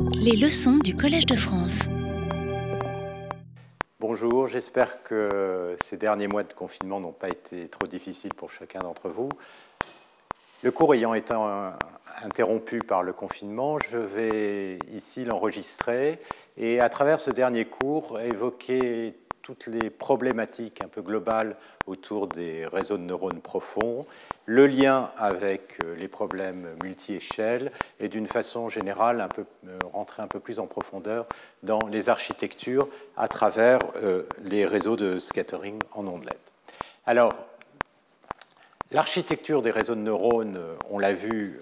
Les leçons du Collège de France. Bonjour, j'espère que ces derniers mois de confinement n'ont pas été trop difficiles pour chacun d'entre vous. Le cours ayant été interrompu par le confinement, je vais ici l'enregistrer et à travers ce dernier cours évoquer toutes les problématiques un peu globales autour des réseaux de neurones profonds, le lien avec euh, les problèmes multi-échelles et d'une façon générale euh, rentrer un peu plus en profondeur dans les architectures à travers euh, les réseaux de scattering en ondelettes. Alors, l'architecture des réseaux de neurones, on l'a vu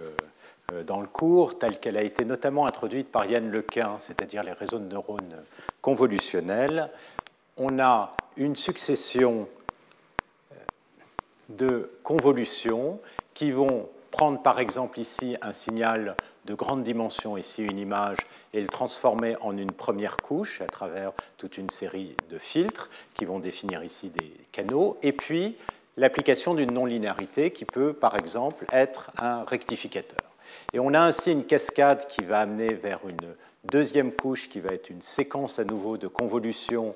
dans le cours, telle qu'elle a été notamment introduite par Yann Lequin, c'est-à-dire les réseaux de neurones convolutionnels, on a une succession de convolutions qui vont prendre par exemple ici un signal de grande dimension, ici une image, et le transformer en une première couche à travers toute une série de filtres qui vont définir ici des canaux, et puis l'application d'une non-linéarité qui peut par exemple être un rectificateur. Et on a ainsi une cascade qui va amener vers une deuxième couche qui va être une séquence à nouveau de convolutions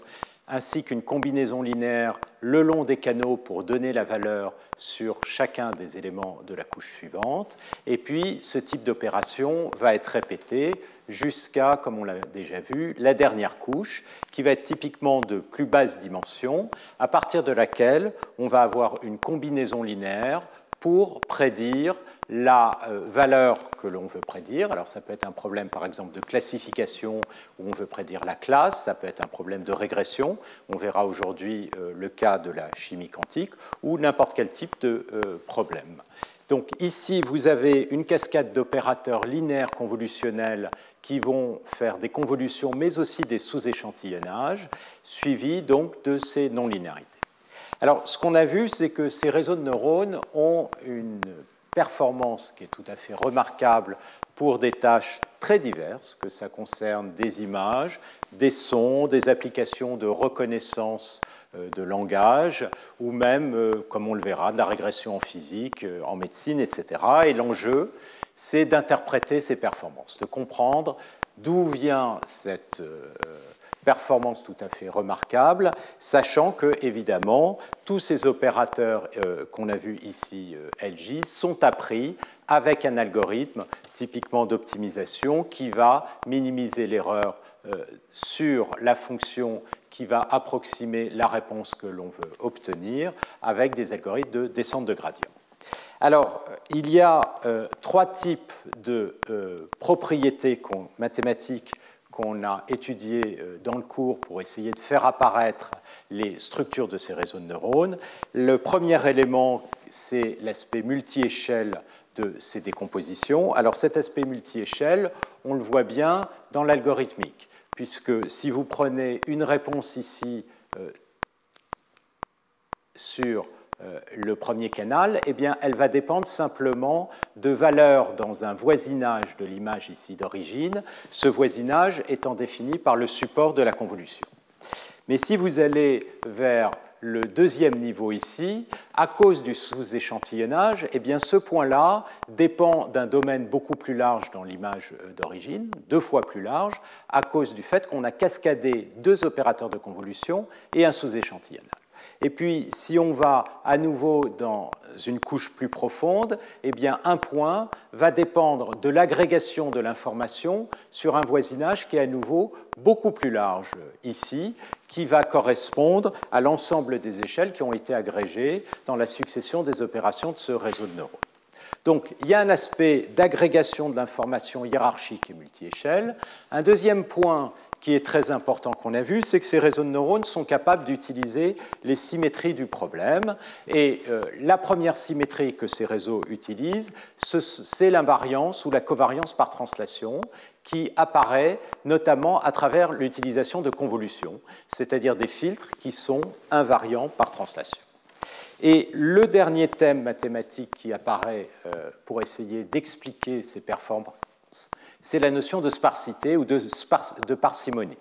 ainsi qu'une combinaison linéaire le long des canaux pour donner la valeur sur chacun des éléments de la couche suivante. Et puis, ce type d'opération va être répété jusqu'à, comme on l'a déjà vu, la dernière couche, qui va être typiquement de plus basse dimension, à partir de laquelle on va avoir une combinaison linéaire pour prédire la euh, valeur que l'on veut prédire. Alors ça peut être un problème par exemple de classification où on veut prédire la classe, ça peut être un problème de régression, on verra aujourd'hui euh, le cas de la chimie quantique, ou n'importe quel type de euh, problème. Donc ici, vous avez une cascade d'opérateurs linéaires convolutionnels qui vont faire des convolutions, mais aussi des sous-échantillonnages, suivis donc de ces non-linéarités. Alors, ce qu'on a vu, c'est que ces réseaux de neurones ont une performance qui est tout à fait remarquable pour des tâches très diverses, que ça concerne des images, des sons, des applications de reconnaissance euh, de langage, ou même, euh, comme on le verra, de la régression en physique, euh, en médecine, etc. Et l'enjeu, c'est d'interpréter ces performances, de comprendre d'où vient cette performance tout à fait remarquable, sachant que, évidemment, tous ces opérateurs euh, qu'on a vus ici, euh, LG, sont appris avec un algorithme typiquement d'optimisation qui va minimiser l'erreur euh, sur la fonction qui va approximer la réponse que l'on veut obtenir avec des algorithmes de descente de gradient. Alors, il y a trois types de propriétés mathématiques qu'on a étudié euh, dans le cours pour essayer de faire apparaître les structures de ces réseaux de neurones. Le premier élément, c'est l'aspect multi-échelle de ces décompositions. Alors cet aspect multi-échelle, on le voit bien dans l'algorithmique, puisque si vous prenez une réponse ici euh, sur le premier canal, eh bien, elle va dépendre simplement de valeurs dans un voisinage de l'image ici d'origine, ce voisinage étant défini par le support de la convolution. Mais si vous allez vers le deuxième niveau ici, à cause du sous-échantillonnage, eh bien ce point-là dépend d'un domaine beaucoup plus large dans l'image euh, d'origine, deux fois plus large, à cause du fait qu'on a cascadé deux opérateurs de convolution et un sous-échantillonnage. Et puis, si on va à nouveau dans une couche plus profonde, eh bien, un point va dépendre de l'agrégation de l'information sur un voisinage qui est à nouveau beaucoup plus large ici, qui va correspondre à l'ensemble des échelles qui ont été agrégées dans la succession des opérations de ce réseau de neurones. Donc, il y a un aspect d'agrégation de l'information hiérarchique et multi-échelle. Un deuxième point qui est très important qu'on a vu, c'est que ces réseaux de neurones sont capables d'utiliser les symétries du problème. Et euh, la première symétrie que ces réseaux utilisent, c'est l'invariance ou la covariance par translation qui apparaît notamment à travers l'utilisation de convolutions, c'est-à-dire des filtres qui sont invariants par translation. Et le dernier thème mathématique qui apparaît euh, pour essayer d'expliquer ces performances, c'est la notion de sparsité ou de, parcimonie.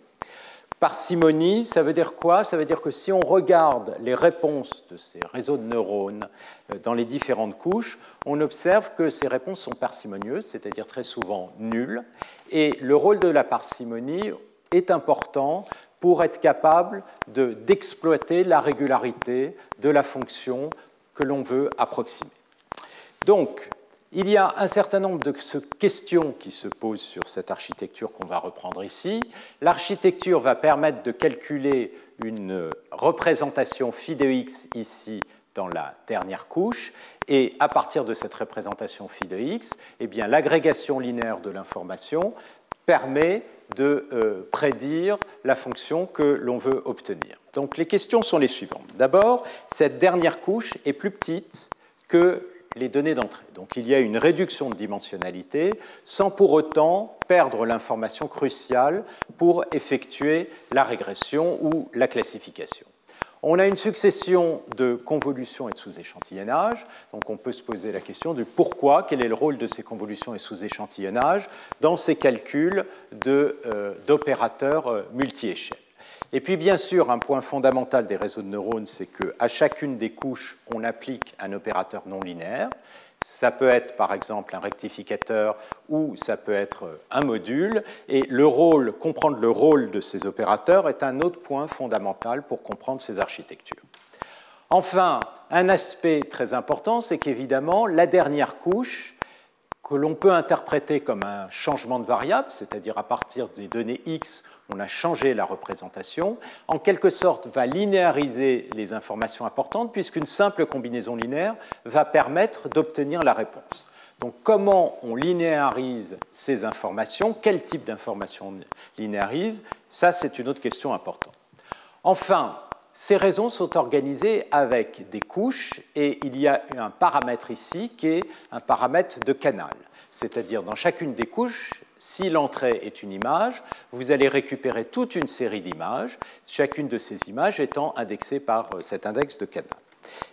Parcimonie, ça veut dire quoi? Ça veut dire que si on regarde les réponses de ces réseaux de neurones euh, dans les différentes couches, on observe que ces réponses sont parcimonieuses, c'est-à-dire très souvent nulles, et le rôle de la parcimonie est important pour être capable d'exploiter la régularité de la fonction que l'on veut approximer. Donc, il y a un certain nombre de questions qui se posent sur cette architecture qu'on va reprendre ici. L'architecture va permettre de calculer une représentation phi de x ici dans la dernière couche, et à partir de cette représentation phi de x, l'agrégation linéaire de l'information permet de euh, prédire la fonction que l'on veut obtenir. Donc les questions sont les suivantes. D'abord, cette dernière couche est plus petite que les données d'entrée. Donc il y a une réduction de dimensionnalité sans pour autant perdre l'information cruciale pour effectuer la régression ou la classification. On a une succession de convolutions et de sous-échantillonnage, donc on peut se poser la question du pourquoi, quel est le rôle de ces convolutions et sous-échantillonnages dans ces calculs euh, d'opérateurs euh, multi-échelles. Et puis bien sûr, un point fondamental des réseaux de neurones, c'est qu'à chacune des couches, on applique un opérateur non linéaire. Ça peut être par exemple un rectificateur ou ça peut être un module. Et le rôle, comprendre le rôle de ces opérateurs est un autre point fondamental pour comprendre ces architectures. Enfin, un aspect très important, c'est qu'évidemment, la dernière couche, que l'on peut interpréter comme un changement de variable, c'est-à-dire à partir des données X, on a changé la représentation, en quelque sorte va linéariser les informations importantes, puisqu'une simple combinaison linéaire va permettre d'obtenir la réponse. Donc comment on linéarise ces informations? Quel type d'informations on linéarise? Ça, c'est une autre question importante. Enfin, ces réseaux sont organisées avec des couches et il y a un paramètre ici qui est un paramètre de canal. C'est-à-dire dans chacune des couches, si l'entrée est une image, vous allez récupérer toute une série d'images, chacune de ces images étant indexée par euh, cet index de canal.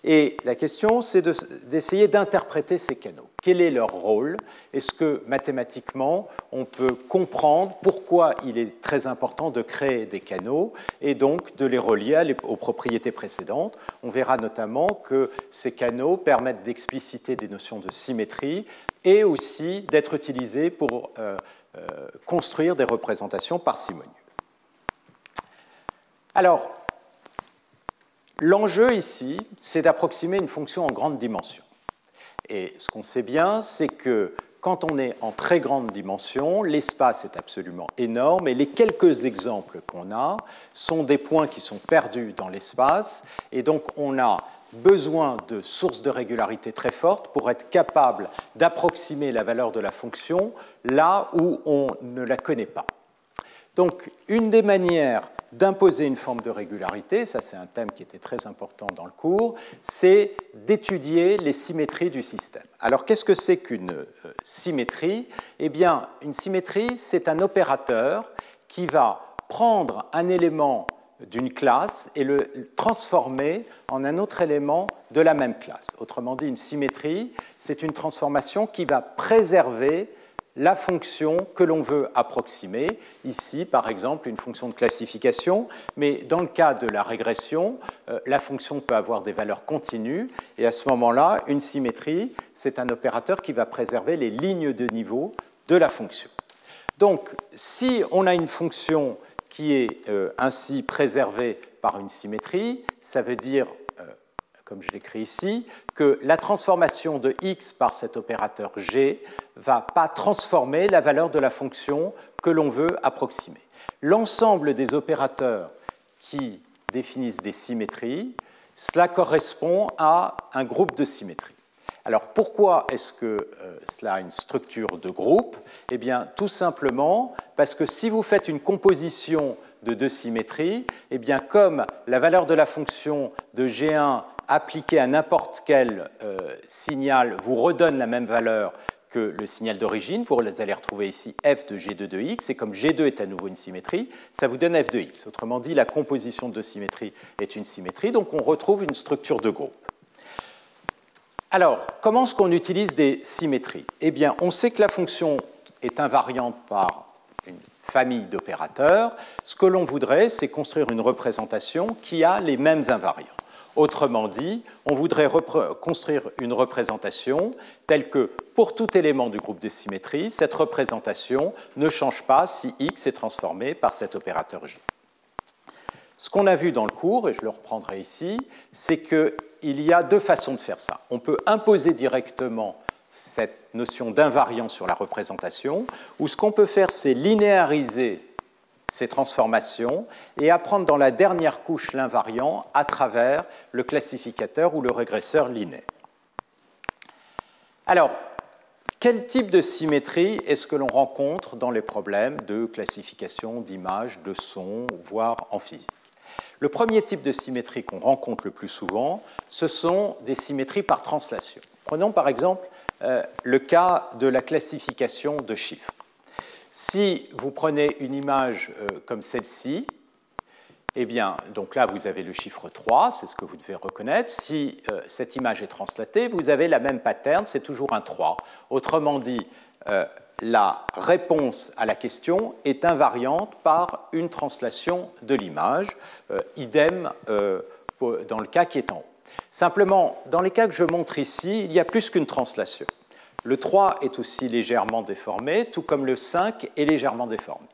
Et la question, c'est d'essayer d'interpréter ces canaux. Quel est leur rôle? Est-ce que mathématiquement, on peut comprendre pourquoi il est très important de créer des canaux et donc de les relier aux propriétés précédentes? On verra notamment que ces canaux permettent d'expliciter des notions de symétrie et aussi d'être utilisés pour euh, euh, construire des représentations parcimonieuses. Alors, L'enjeu ici, c'est d'approximer une fonction en grande dimension. Et ce qu'on sait bien, c'est que quand on est en très grande dimension, l'espace est absolument énorme et les quelques exemples qu'on a sont des points qui sont perdus dans l'espace et donc on a besoin de sources de régularité très fortes pour être capable d'approximer la valeur de la fonction là où on ne la connaît pas. Donc une des manières d'imposer une forme de régularité, ça c'est un thème qui était très important dans le cours, c'est d'étudier les symétries du système. Alors qu'est-ce que c'est qu'une euh, symétrie? Eh bien, une symétrie, c'est un opérateur qui va prendre un élément d'une classe et le transformer en un autre élément de la même classe. Autrement dit, une symétrie, c'est une transformation qui va préserver la fonction que l'on veut approximer. Ici, par exemple, une fonction de classification, mais dans le cas de la régression, euh, la fonction peut avoir des valeurs continues, et à ce moment-là, une symétrie, c'est un opérateur qui va préserver les lignes de niveau de la fonction. Donc, si on a une fonction qui est euh, ainsi préservée par une symétrie, ça veut dire comme je l'écris ici, que la transformation de x par cet opérateur g va pas transformer la valeur de la fonction que l'on veut approximer. L'ensemble des opérateurs qui définissent des symétries, cela correspond à un groupe de symétries. Alors pourquoi est-ce que euh, cela a une structure de groupe? Eh bien tout simplement parce que si vous faites une composition de deux symétries, eh bien comme la valeur de la fonction de G1 appliqué à n'importe quel euh, signal vous redonne la même valeur que le signal d'origine. Vous allez retrouver ici f de g2 de x, et comme g2 est à nouveau une symétrie, ça vous donne f de x. Autrement dit, la composition de symétrie est une symétrie, donc on retrouve une structure de groupe. Alors, comment est-ce qu'on utilise des symétries? Eh bien, on sait que la fonction est invariante par une famille d'opérateurs. Ce que l'on voudrait, c'est construire une représentation qui a les mêmes invariants. Autrement dit, on voudrait construire une représentation telle que pour tout élément du groupe de symétrie, cette représentation ne change pas si x est transformé par cet opérateur J. Ce qu'on a vu dans le cours, et je le reprendrai ici, c'est qu'il y a deux façons de faire ça. On peut imposer directement cette notion d'invariant sur la représentation, ou ce qu'on peut faire, c'est linéariser ces transformations et apprendre dans la dernière couche l'invariant à travers le classificateur ou le régresseur linéaire. Alors, quel type de symétrie est-ce que l'on rencontre dans les problèmes de classification d'images, de sons, voire en physique? Le premier type de symétrie qu'on rencontre le plus souvent, ce sont des symétries par translation. Prenons par exemple euh, le cas de la classification de chiffres. Si vous prenez une image euh, comme celle-ci, eh bien, donc là, vous avez le chiffre 3, c'est ce que vous devez reconnaître. Si euh, cette image est translatée, vous avez la même pattern, c'est toujours un 3. Autrement dit, euh, la réponse à la question est invariante par une translation de l'image, idem dans le cas qui est en haut. Simplement, dans les cas que je montre ici, il y a plus qu'une translation. Le 3 est aussi légèrement déformé, tout comme le 5 est légèrement déformé.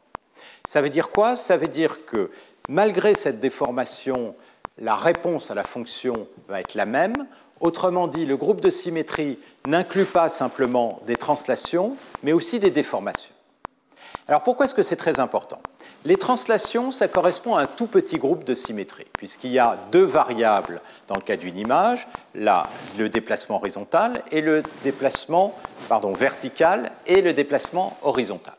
Ça veut dire quoi? Ça veut dire que malgré cette déformation, la réponse à la fonction va être la même. Autrement dit, le groupe de symétrie n'inclut pas simplement des translations, mais aussi des déformations. Alors pourquoi est-ce que c'est très important? Les translations, ça correspond à un tout petit groupe de symétrie, puisqu'il y a deux variables dans le cas d'une image, le déplacement horizontal et le déplacement pardon, vertical et le déplacement horizontal.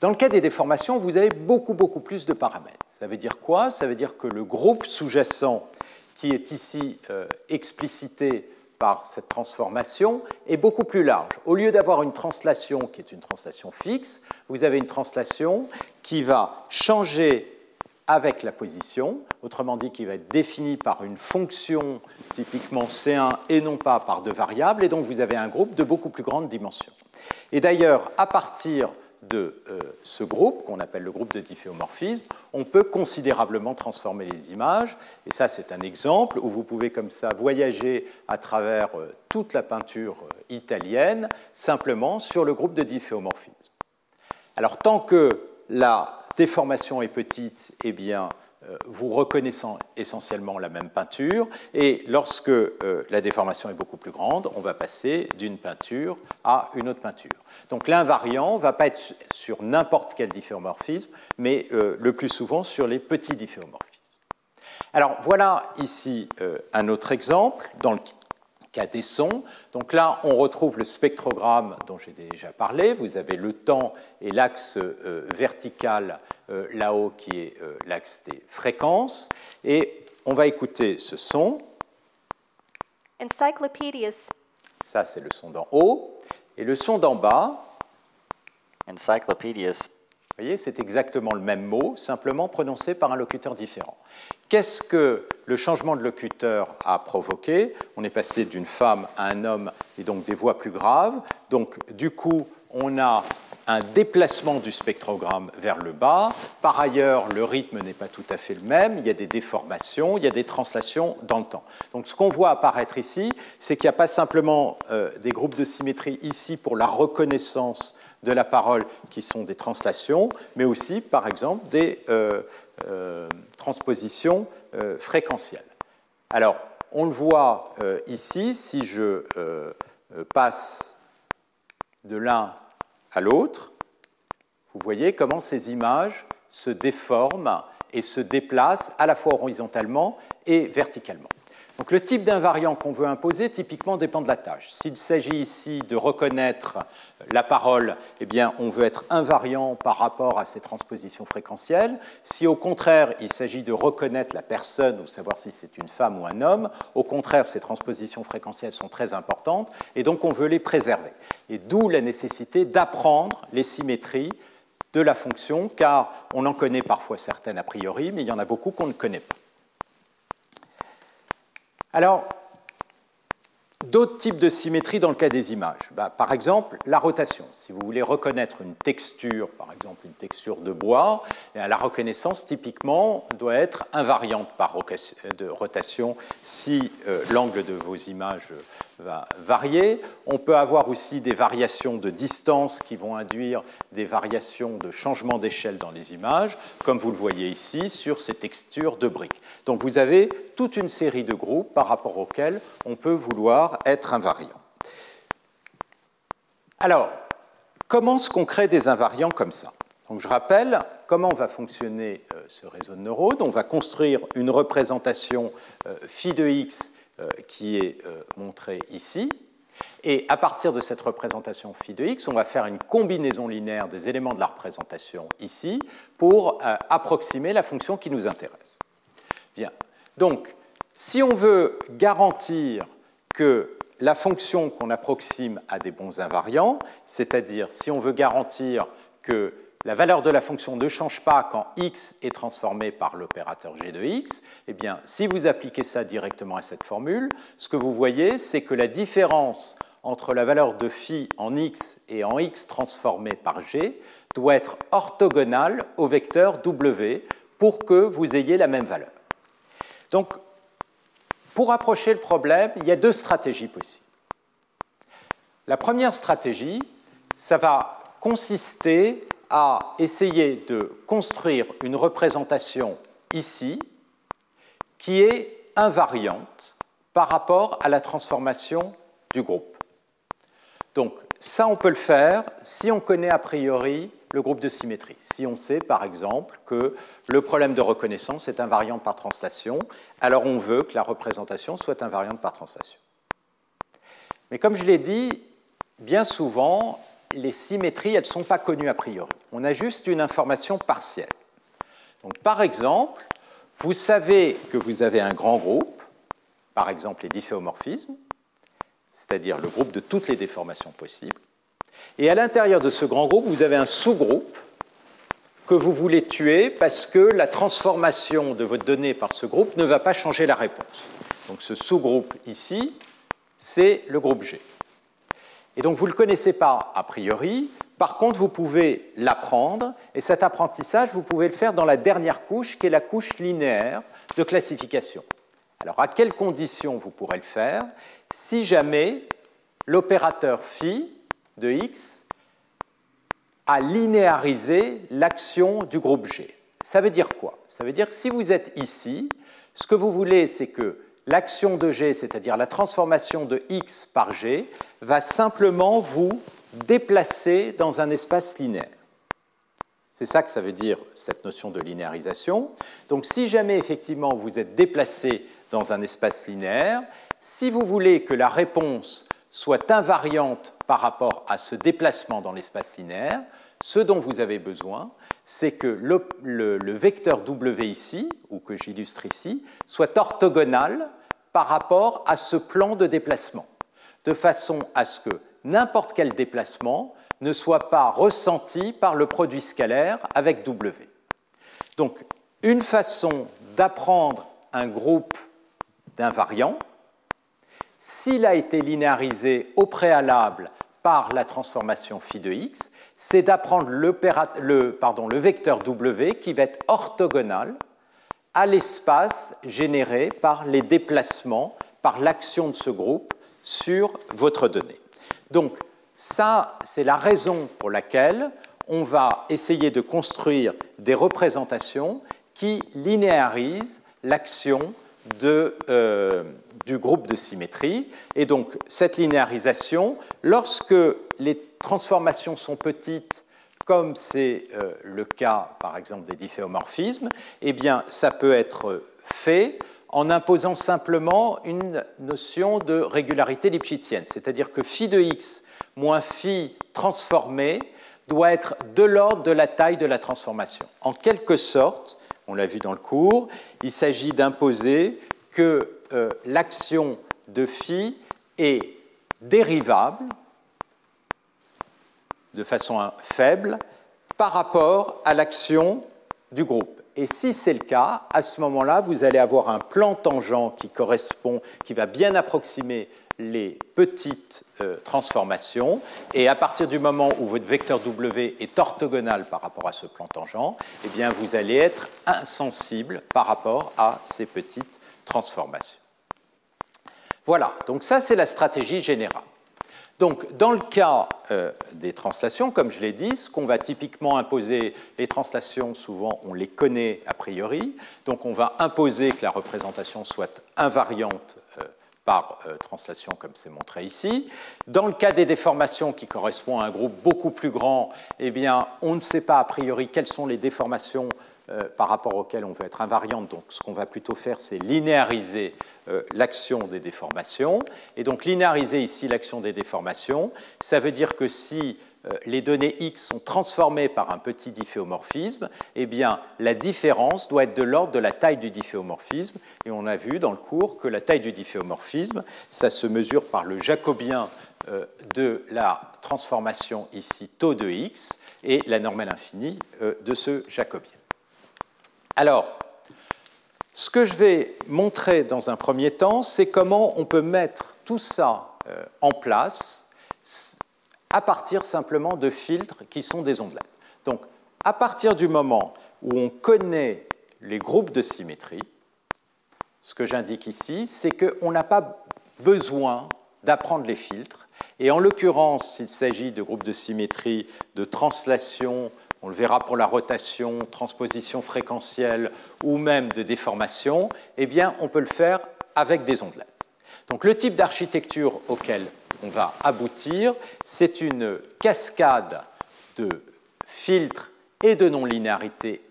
Dans le cas des déformations, vous avez beaucoup, beaucoup plus de paramètres. Ça veut dire quoi? Ça veut dire que le groupe sous-jacent qui est ici euh, explicité par cette transformation est beaucoup plus large. Au lieu d'avoir une translation qui est une translation fixe, vous avez une translation qui va changer avec la position, autrement dit qui va être définie par une fonction typiquement C1 et non pas par deux variables, et donc vous avez un groupe de beaucoup plus grande dimension. Et d'ailleurs, à partir de euh, ce groupe, qu'on appelle le groupe de difféomorphisme, on peut considérablement transformer les images. Et ça, c'est un exemple où vous pouvez comme ça voyager à travers euh, toute la peinture euh, italienne, simplement sur le groupe de difféomorphisme. Alors, tant que la déformation est petite, eh bien, vous reconnaissant essentiellement la même peinture, et lorsque la déformation est beaucoup plus grande, on va passer d'une peinture à une autre peinture. Donc l'invariant ne va pas être sur n'importe quel difféomorphisme, mais euh, le plus souvent sur les petits difféomorphismes. Alors voilà ici euh, un autre exemple dans le cas des sons. Donc là, on retrouve le spectrogramme dont j'ai déjà parlé. Vous avez le temps et l'axe euh, vertical là-haut qui est l'axe des fréquences. Et on va écouter ce son. Encyclopedias. Ça, c'est le son d'en haut. Et le son d'en bas, encyclopedias. Vous voyez, c'est exactement le même mot, simplement prononcé par un locuteur différent. Qu'est-ce que le changement de locuteur a provoqué On est passé d'une femme à un homme et donc des voix plus graves. Donc, du coup, on a un déplacement du spectrogramme vers le bas. Par ailleurs, le rythme n'est pas tout à fait le même, il y a des déformations, il y a des translations dans le temps. Donc ce qu'on voit apparaître ici, c'est qu'il n'y a pas simplement euh, des groupes de symétrie ici pour la reconnaissance de la parole qui sont des translations, mais aussi, par exemple, des euh, euh, transpositions fréquentielles. Alors, on le voit ici, si je passe de l'un à l'autre, vous voyez comment ces images se déforment et se déplacent à la fois horizontalement et verticalement. Donc le type d'invariant qu'on veut imposer typiquement dépend de la tâche. S'il s'agit ici de reconnaître la parole, eh bien, on veut être invariant par rapport à ces transpositions fréquentielles. Si au contraire il s'agit de reconnaître la personne ou savoir si c'est une femme ou un homme, au contraire ces transpositions fréquentielles sont très importantes et donc on veut les préserver. Et d'où la nécessité d'apprendre les symétries de la fonction, car on en connaît parfois certaines a priori, mais il y en a beaucoup qu'on ne connaît pas. Alors, D'autres types de symétrie dans le cas des images. Bah, par exemple, la rotation. Si vous voulez reconnaître une texture, par exemple une texture de bois, eh la reconnaissance typiquement doit être invariante par de rotation si euh, l'angle de vos images va varier. On peut avoir aussi des variations de distance qui vont induire des variations de changement d'échelle dans les images, comme vous le voyez ici sur ces textures de briques. Donc vous avez toute une série de groupes par rapport auxquels on peut vouloir être invariant. Alors, comment est-ce crée des invariants comme ça? Donc je rappelle comment va fonctionner euh, ce réseau de neurones. On va construire une représentation euh, phi de x qui est montrée ici. Et à partir de cette représentation phi de x, on va faire une combinaison linéaire des éléments de la représentation ici pour approximer la fonction qui nous intéresse. Bien. Donc, si on veut garantir que la fonction qu'on approxime a des bons invariants, c'est-à-dire si on veut garantir que la valeur de la fonction ne change pas quand x est transformé par l'opérateur g de x, eh bien, si vous appliquez ça directement à cette formule, ce que vous voyez, c'est que la différence entre la valeur de phi en x et en x transformé par g doit être orthogonale au vecteur w pour que vous ayez la même valeur. Donc, pour approcher le problème, il y a deux stratégies possibles. La première stratégie, ça va consister à essayer de construire une représentation ici qui est invariante par rapport à la transformation du groupe. Donc ça, on peut le faire si on connaît a priori le groupe de symétrie. Si on sait, par exemple, que le problème de reconnaissance est invariant par translation, alors on veut que la représentation soit invariante par translation. Mais comme je l'ai dit, bien souvent, les symétries, elles ne sont pas connues a priori. On a juste une information partielle. Donc, par exemple, vous savez que vous avez un grand groupe, par exemple les difféomorphismes, c'est-à-dire le groupe de toutes les déformations possibles. Et à l'intérieur de ce grand groupe, vous avez un sous-groupe que vous voulez tuer parce que la transformation de votre donnée par ce groupe ne va pas changer la réponse. Donc ce sous-groupe ici, c'est le groupe G. Et donc vous ne le connaissez pas a priori, par contre vous pouvez l'apprendre, et cet apprentissage, vous pouvez le faire dans la dernière couche, qui est la couche linéaire de classification. Alors à quelles conditions vous pourrez le faire Si jamais l'opérateur phi de x a linéarisé l'action du groupe G? Ça veut dire quoi? Ça veut dire que si vous êtes ici, ce que vous voulez, c'est que l'action de G, c'est-à-dire la transformation de x par G, va simplement vous déplacer dans un espace linéaire. C'est ça que ça veut dire, cette notion de linéarisation. Donc si jamais effectivement vous êtes déplacé dans un espace linéaire, si vous voulez que la réponse soit invariante par rapport à ce déplacement dans l'espace linéaire, ce dont vous avez besoin, c'est que le, vecteur W ici, ou que j'illustre ici, soit orthogonal par rapport à ce plan de déplacement, de façon à ce que n'importe quel déplacement ne soit pas ressenti par le produit scalaire avec W. Donc, une façon d'apprendre un groupe d'invariants, s'il a été linéarisé au préalable par la transformation phi de x, c'est d'apprendre le, le, vecteur W qui va être orthogonal à l'espace généré par les déplacements, par l'action de ce groupe sur votre donnée. Donc ça, c'est la raison pour laquelle on va essayer de construire des représentations qui linéarisent l'action euh, du groupe de symétrie. Et donc, cette linéarisation, lorsque les transformations sont petites, comme c'est euh, le cas, par exemple, des difféomorphismes, eh bien, ça peut être fait en imposant simplement une notion de régularité lipschitzienne, c'est-à-dire que phi de x moins phi transformé doit être de l'ordre de la taille de la transformation. En quelque sorte, on l'a vu dans le cours, il s'agit d'imposer que euh, l'action de phi est dérivable de façon faible par rapport à l'action du groupe. Et si c'est le cas, à ce moment-là, vous allez avoir un plan tangent qui correspond, qui va bien approximer les petites euh, transformations. Et à partir du moment où votre vecteur W est orthogonal par rapport à ce plan tangent, eh bien, vous allez être insensible par rapport à ces petites transformations. Voilà, donc ça c'est la stratégie générale. Donc, dans le cas euh, des translations, comme je l'ai dit, ce qu'on va typiquement imposer, les translations, souvent, on les connaît a priori. Donc, on va imposer que la représentation soit invariante euh, par euh, translation, comme c'est montré ici. Dans le cas des déformations qui correspondent à un groupe beaucoup plus grand, eh bien, on ne sait pas a priori quelles sont les déformations par rapport auxquelles on veut être invariante. Donc, ce qu'on va plutôt faire, c'est linéariser euh, l'action des déformations. Et donc linéariser ici l'action des déformations, ça veut dire que si euh, les données X sont transformées par un petit difféomorphisme, eh bien, la différence doit être de l'ordre de la taille du difféomorphisme. Et on a vu dans le cours que la taille du difféomorphisme, ça se mesure par le jacobien euh, de la transformation ici taux de X et la normale infinie de ce jacobien. Alors, ce que je vais montrer dans un premier temps, c'est comment on peut mettre tout ça euh, en place à partir simplement de filtres qui sont des ondelettes. Donc, à partir du moment où on connaît les groupes de symétrie, ce que j'indique ici, c'est qu'on n'a pas besoin d'apprendre les filtres. Et en l'occurrence, s'il s'agit de groupes de symétrie, de translation on le verra pour la rotation, transposition fréquentielle ou même de déformation, eh on peut le faire avec des ondelettes. Donc, le type d'architecture auquel on va aboutir, c'est une cascade de filtres et de non-linéarité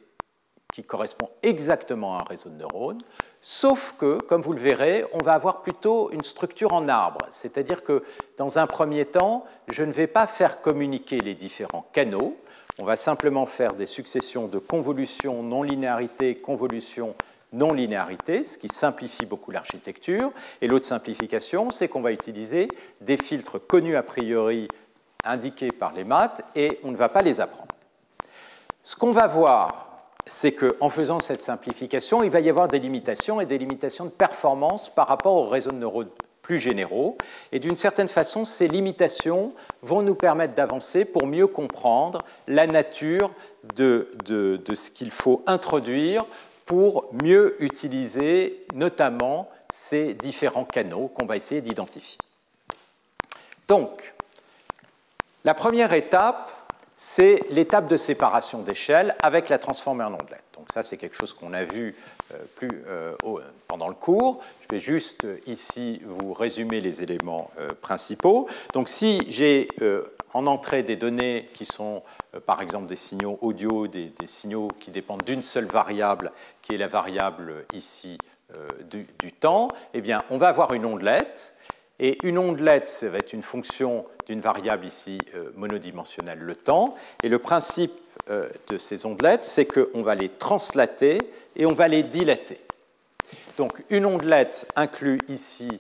qui correspond exactement à un réseau de neurones, sauf que, comme vous le verrez, on va avoir plutôt une structure en arbre, c'est-à-dire que dans un premier temps, je ne vais pas faire communiquer les différents canaux, on va simplement faire des successions de convolutions non-linéarité, convolutions non-linéarité, ce qui simplifie beaucoup l'architecture. Et l'autre simplification, c'est qu'on va utiliser des filtres connus a priori indiqués par les maths et on ne va pas les apprendre. Ce qu'on va voir, c'est qu'en faisant cette simplification, il va y avoir des limitations et des limitations de performance par rapport au réseau de neurones plus généraux. Et d'une certaine façon, ces limitations vont nous permettre d'avancer pour mieux comprendre la nature de, ce qu'il faut introduire pour mieux utiliser notamment ces différents canaux qu'on va essayer d'identifier. Donc, la première étape, c'est l'étape de séparation d'échelle avec la transformée en ondelette. Ça, c'est quelque chose qu'on a vu euh, plus euh, pendant le cours. Je vais juste euh, ici vous résumer les éléments principaux. Donc si j'ai en entrée des données qui sont par exemple des signaux audio, des, signaux qui dépendent d'une seule variable, qui est la variable ici du, du, temps, eh bien on va avoir une ondelette. Et une ondelette, ça va être une fonction d'une variable ici monodimensionnelle, le temps. Et le principe de ces ondelettes, c'est qu'on va les translater et on va les dilater. Donc une ondelette inclut ici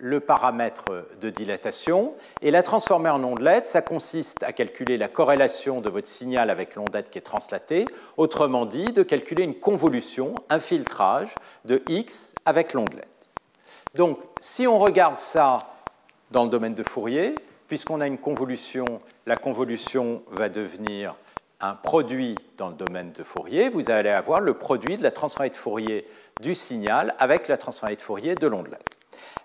le paramètre de dilatation, et la transformer en ondelette, ça consiste à calculer la corrélation de votre signal avec l'ondelette qui est translatée, autrement dit, de calculer une convolution, un filtrage de x avec l'ondelette. Donc si on regarde ça dans le domaine de Fourier, puisqu'on a une convolution, la convolution va devenir un produit dans le domaine de Fourier, vous allez avoir le produit de la transformée de Fourier du signal avec la transformée de Fourier de l'ondelette.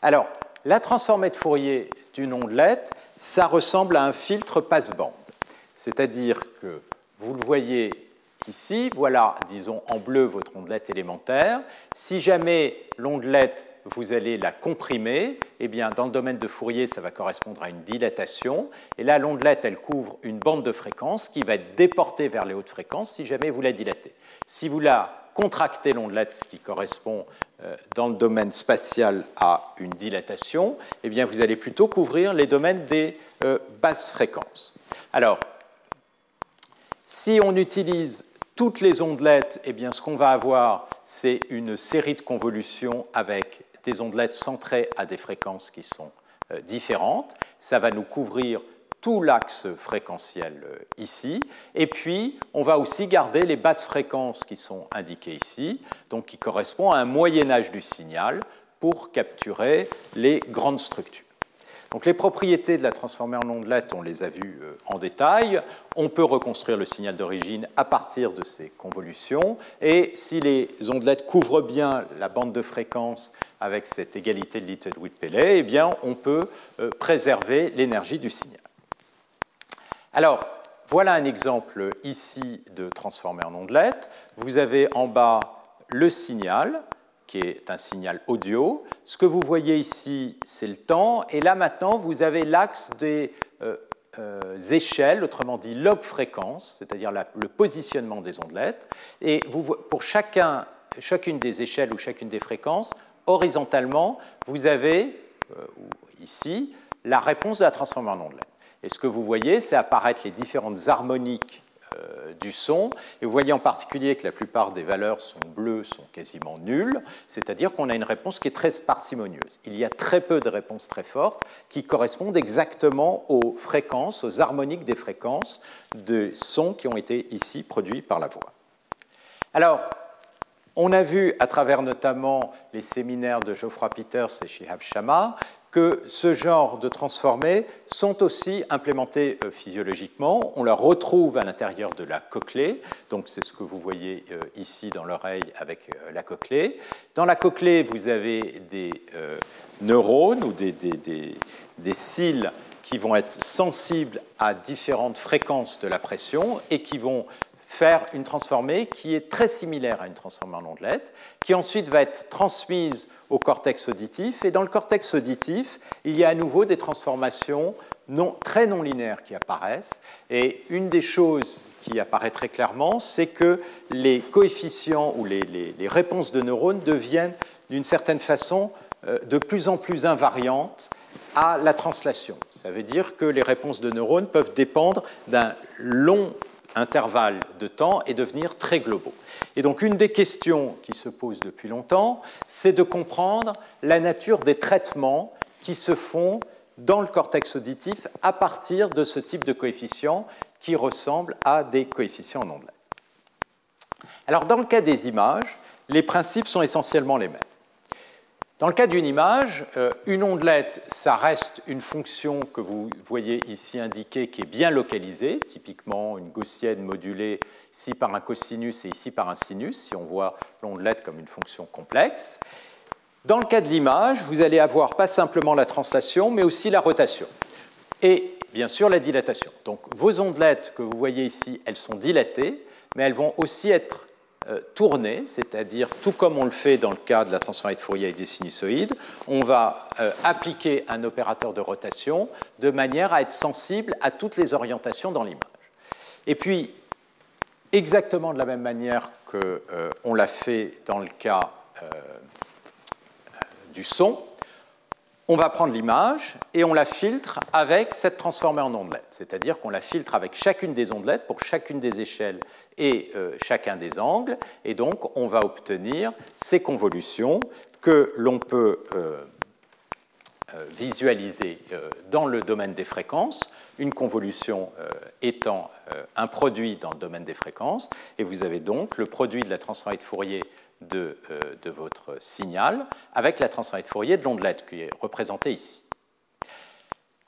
Alors, la transformée de Fourier d'une ondelette, ça ressemble à un filtre passe-bande. C'est-à-dire que vous le voyez ici, voilà, disons en bleu votre ondelette élémentaire. Si jamais l'ondelette vous allez la comprimer, eh bien, dans le domaine de Fourier, ça va correspondre à une dilatation. Et là, l'ondelette, elle couvre une bande de fréquence qui va être déportée vers les hautes fréquences si jamais vous la dilatez. Si vous la contractez, l'ondelette, ce qui correspond euh, dans le domaine spatial à une dilatation, eh bien, vous allez plutôt couvrir les domaines des euh, basses fréquences. Alors, si on utilise toutes les ondelettes, eh bien, ce qu'on va avoir, c'est une série de convolutions avec des ondelettes centrées à des fréquences qui sont euh, différentes. Ça va nous couvrir tout l'axe fréquentiel euh, ici. Et puis, on va aussi garder les basses fréquences qui sont indiquées ici, donc qui correspondent à un moyen âge du signal pour capturer les grandes structures. Donc les propriétés de la transformée en ondelette, on les a vues euh, en détail. On peut reconstruire le signal d'origine à partir de ces convolutions. Et si les ondelettes couvrent bien la bande de fréquence avec cette égalité de Littlewood-Pellet, eh bien on peut euh, préserver l'énergie du signal. Alors, voilà un exemple ici de transformée en ondelette. Vous avez en bas le signal, qui est un signal audio. Ce que vous voyez ici, c'est le temps. Et là, maintenant, vous avez l'axe des euh, euh, échelles, autrement dit log fréquence, c'est-à-dire le positionnement des ondelettes. Et pour chacun, chacune des échelles ou chacune des fréquences, horizontalement, vous avez euh, ici la réponse de la transformée en ondelette. Et ce que vous voyez, c'est apparaître les différentes harmoniques du son. Et vous voyez en particulier que la plupart des valeurs sont bleues, sont quasiment nulles, c'est-à-dire qu'on a une réponse qui est très parcimonieuse. Il y a très peu de réponses très fortes qui correspondent exactement aux fréquences, aux harmoniques des fréquences de sons qui ont été ici produits par la voix. Alors, on a vu à travers notamment les séminaires de Geoffroy Peters et Shihab Shama que ce genre de transformés sont aussi implémentés euh, physiologiquement. On la retrouve à l'intérieur de la cochlée, donc c'est ce que vous voyez euh, ici dans l'oreille avec euh, la cochlée. Dans la cochlée, vous avez des neurones ou des, des cils qui vont être sensibles à différentes fréquences de la pression et qui vont faire une transformée qui est très similaire à une transformée en ondelette, qui ensuite va être transmise au cortex auditif. Et dans le cortex auditif, il y a à nouveau des transformations non, très non linéaires qui apparaissent. Et une des choses qui apparaît très clairement, c'est que les coefficients ou les, réponses de neurones deviennent d'une certaine façon euh, de plus en plus invariantes à la translation. Ça veut dire que les réponses de neurones peuvent dépendre d'un long intervalle de temps et devenir très globaux. Et donc une des questions qui se posent depuis longtemps, c'est de comprendre la nature des traitements qui se font dans le cortex auditif à partir de ce type de coefficients qui ressemblent à des coefficients en ondelets. Alors dans le cas des images, les principes sont essentiellement les mêmes. Dans le cas d'une image, euh, une ondelette, ça reste une fonction que vous voyez ici indiquée qui est bien localisée, typiquement une gaussienne modulée ici par un cosinus et ici par un sinus, si on voit l'ondelette comme une fonction complexe. Dans le cas de l'image, vous allez avoir pas simplement la translation, mais aussi la rotation. Et bien sûr la dilatation. Donc vos ondelettes que vous voyez ici, elles sont dilatées, mais elles vont aussi être tourner, c'est-à-dire tout comme on le fait dans le cas de la transformée de Fourier avec des sinusoïdes, on va euh, appliquer un opérateur de rotation de manière à être sensible à toutes les orientations dans l'image. Et puis, exactement de la même manière qu'on euh, l'a fait dans le cas du son, on va prendre l'image et on la filtre avec cette transformée en ondelette. C'est-à-dire qu'on la filtre avec chacune des ondelettes pour chacune des échelles et euh, chacun des angles. Et donc, on va obtenir ces convolutions que l'on peut euh, euh, visualiser dans le domaine des fréquences, une convolution étant un produit dans le domaine des fréquences. Et vous avez donc le produit de la transformée de Fourier de, de votre signal avec la transformée de Fourier de l'ondelette qui est représentée ici.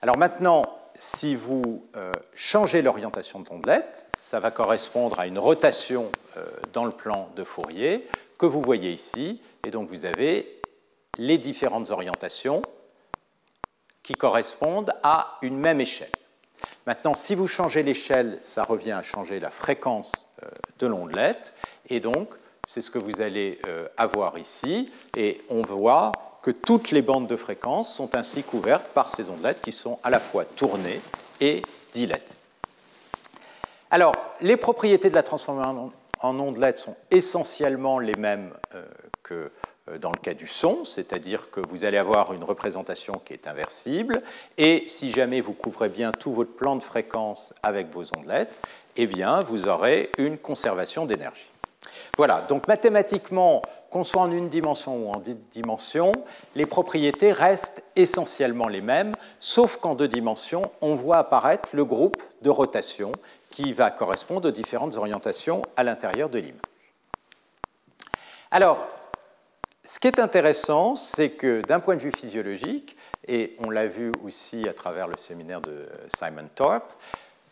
Alors maintenant, si vous euh, changez l'orientation de l'ondelette, ça va correspondre à une rotation euh, dans le plan de Fourier que vous voyez ici. Et donc vous avez les différentes orientations qui correspondent à une même échelle. Maintenant, si vous changez l'échelle, ça revient à changer la fréquence euh, de l'ondelette. Et donc, c'est ce que vous allez avoir ici. Et on voit que toutes les bandes de fréquences sont ainsi couvertes par ces ondelettes qui sont à la fois tournées et dilatées. Alors, les propriétés de la transformation en ondelettes sont essentiellement les mêmes euh, que euh, dans le cas du son, c'est-à-dire que vous allez avoir une représentation qui est inversible, et si jamais vous couvrez bien tout votre plan de fréquence avec vos ondelettes, eh bien, vous aurez une conservation d'énergie. Voilà, donc mathématiquement, qu'on soit en une dimension ou en deux dimensions, les propriétés restent essentiellement les mêmes, sauf qu'en deux dimensions, on voit apparaître le groupe de rotation qui va correspondre aux différentes orientations à l'intérieur de l'image. Alors, ce qui est intéressant, c'est que d'un point de vue physiologique, et on l'a vu aussi à travers le séminaire de Simon Thorpe,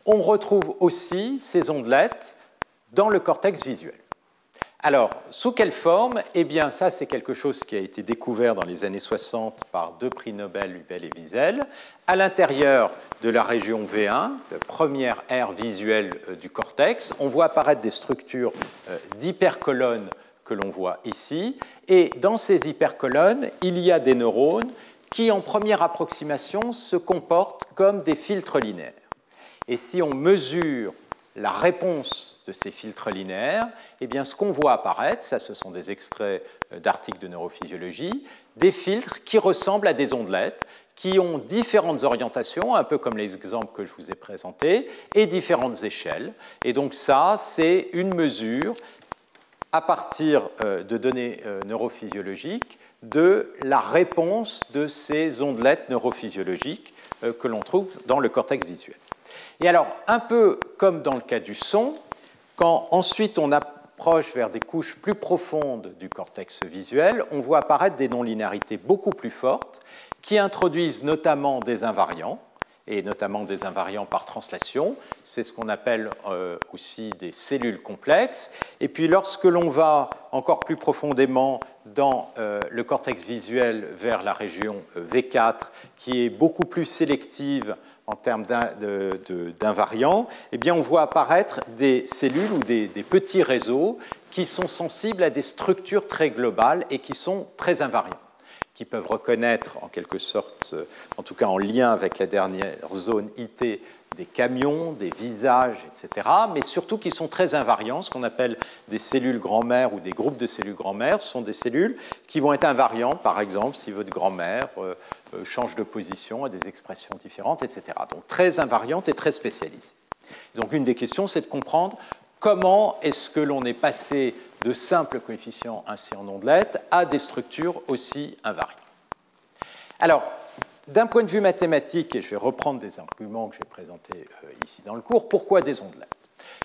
on retrouve aussi ces ondelettes dans le cortex visuel. Alors, sous quelle forme? Eh bien, ça, c'est quelque chose qui a été découvert dans les années 60 par deux prix Nobel, Hubel et Wiesel, à l'intérieur de la région V1, la première aire visuelle euh, du cortex. On voit apparaître des structures euh, d'hypercolonnes que l'on voit ici. Et dans ces hypercolonnes, il y a des neurones qui, en première approximation, se comportent comme des filtres linéaires. Et si on mesure la réponse de ces filtres linéaires, eh bien, ce qu'on voit apparaître, ça ce sont des extraits euh, d'articles de neurophysiologie, des filtres qui ressemblent à des ondelettes, qui ont différentes orientations, un peu comme les exemples que je vous ai présentés, et différentes échelles. Et donc ça, c'est une mesure à partir euh, de données euh, neurophysiologiques de la réponse de ces ondelettes neurophysiologiques que l'on trouve dans le cortex visuel. Et alors, un peu comme dans le cas du son, quand ensuite on approche vers des couches plus profondes du cortex visuel, on voit apparaître des non-linéarités beaucoup plus fortes qui introduisent notamment des invariants, et notamment des invariants par translation. C'est ce qu'on appelle euh, aussi des cellules complexes. Et puis lorsque l'on va encore plus profondément dans euh, le cortex visuel vers la région euh, V4, qui est beaucoup plus sélective en termes d'invariants, eh bien, on voit apparaître des cellules ou des, petits réseaux qui sont sensibles à des structures très globales et qui sont très invariants, qui peuvent reconnaître en quelque sorte, en tout cas en lien avec la dernière zone IT, des camions, des visages, etc., mais surtout qui sont très invariants, ce qu'on appelle des cellules grand-mère ou des groupes de cellules grand-mère, sont des cellules qui vont être invariants, par exemple, si votre grand-mère euh, euh, change de position à des expressions différentes, etc. Donc très invariante et très spécialisée. Donc une des questions, c'est de comprendre comment est-ce que l'on est passé de simples coefficients ainsi en ondelettes à des structures aussi invariantes. Alors, d'un point de vue mathématique, et je vais reprendre des arguments que j'ai présentés euh, ici dans le cours, pourquoi des ondelettes?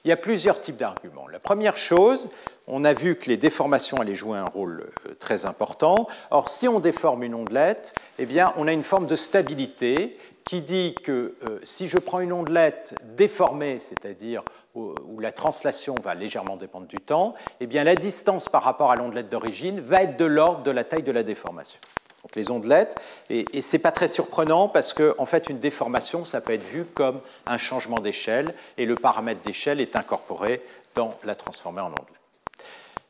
Il y a plusieurs types d'arguments. La première chose, on a vu que les déformations allaient jouer un rôle euh, très important. Or, si on déforme une ondelette, eh bien, on a une forme de stabilité qui dit que euh, si je prends une ondelette déformée, c'est-à-dire où, la translation va légèrement dépendre du temps, eh bien, la distance par rapport à l'ondelette d'origine va être de l'ordre de la taille de la déformation. Les ondelettes, et, et ce n'est pas très surprenant parce qu'en en fait, une déformation, ça peut être vu comme un changement d'échelle, et le paramètre d'échelle est incorporé dans la transformée en ondelette.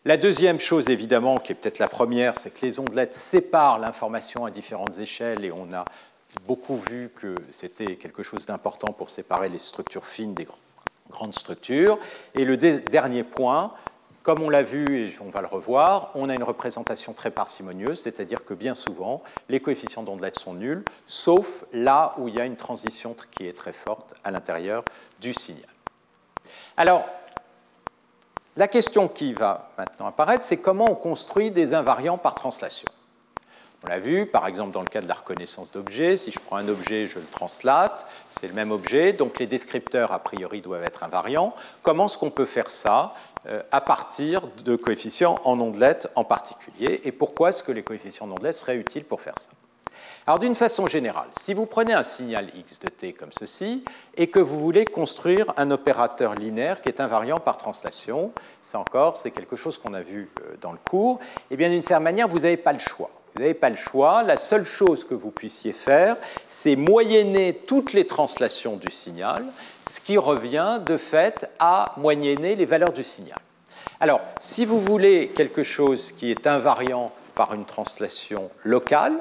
La deuxième chose, évidemment, qui est peut-être la première, c'est que les ondelettes séparent l'information à différentes échelles et on a beaucoup vu que c'était quelque chose d'important pour séparer les structures fines des grandes structures. Et le dernier point, comme on l'a vu et on va le revoir, on a une représentation très parcimonieuse, c'est-à-dire que bien souvent, les coefficients d'ondelettes sont nuls, sauf là où il y a une transition qui est très forte à l'intérieur du signal. Alors, la question qui va maintenant apparaître, c'est comment on construit des invariants par translation. On l'a vu, par exemple, dans le cas de la reconnaissance d'objets, si je prends un objet, je le translate, c'est le même objet, donc les descripteurs, a priori, doivent être invariants. Comment est-ce qu'on peut faire ça à partir de coefficients en ondelettes en particulier Et pourquoi est-ce que les coefficients en ondelettes seraient utiles pour faire ça? Alors d'une façon générale, si vous prenez un signal x de t comme ceci et que vous voulez construire un opérateur linéaire qui est invariant par translation, ça encore c'est quelque chose qu'on a vu euh, dans le cours, et eh bien d'une certaine manière vous n'avez pas le choix. Vous n'avez pas le choix. La seule chose que vous puissiez faire, c'est moyenner toutes les translations du signal, ce qui revient de fait à moyenner les valeurs du signal. Alors, si vous voulez quelque chose qui est invariant par une translation locale,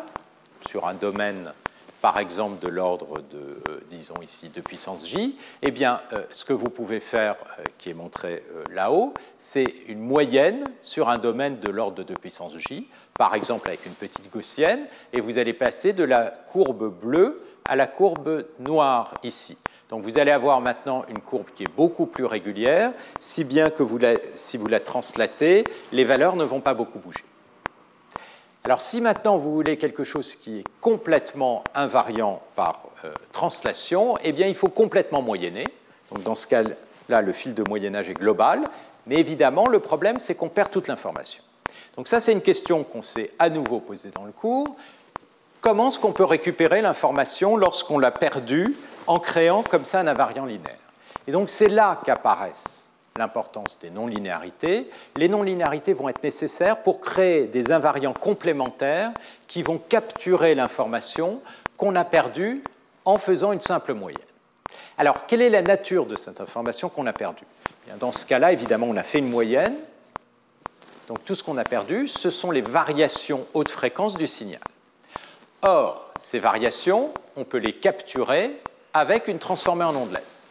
sur un domaine, par exemple, de l'ordre de, euh, disons ici, de puissance J, eh bien, euh, ce que vous pouvez faire, euh, qui est montré là-haut, c'est une moyenne sur un domaine de l'ordre de puissance J, par exemple avec une petite gaussienne, et vous allez passer de la courbe bleue à la courbe noire ici. Donc vous allez avoir maintenant une courbe qui est beaucoup plus régulière, si bien que si vous la translatez, les valeurs ne vont pas beaucoup bouger. Alors si maintenant vous voulez quelque chose qui est complètement invariant par euh, translation, eh bien il faut complètement moyenner. Donc dans ce cas-là, le fil de moyennage est global, mais évidemment le problème c'est qu'on perd toute l'information. Donc ça c'est une question qu'on s'est à nouveau posée dans le cours. comment est-ce qu'on peut récupérer l'information lorsqu'on l'a perdue en créant comme ça un invariant linéaire? Et donc c'est là qu'apparaissent l'importance des non-linéarités. Les non-linéarités vont être nécessaires pour créer des invariants complémentaires qui vont capturer l'information qu'on a perdue en faisant une simple moyenne. Alors, quelle est la nature de cette information qu'on a perdue? Dans ce cas-là, évidemment, on a fait une moyenne. Donc tout ce qu'on a perdu, ce sont les variations haute fréquence du signal. Or, ces variations, on peut les capturer avec une transformée en ondelette.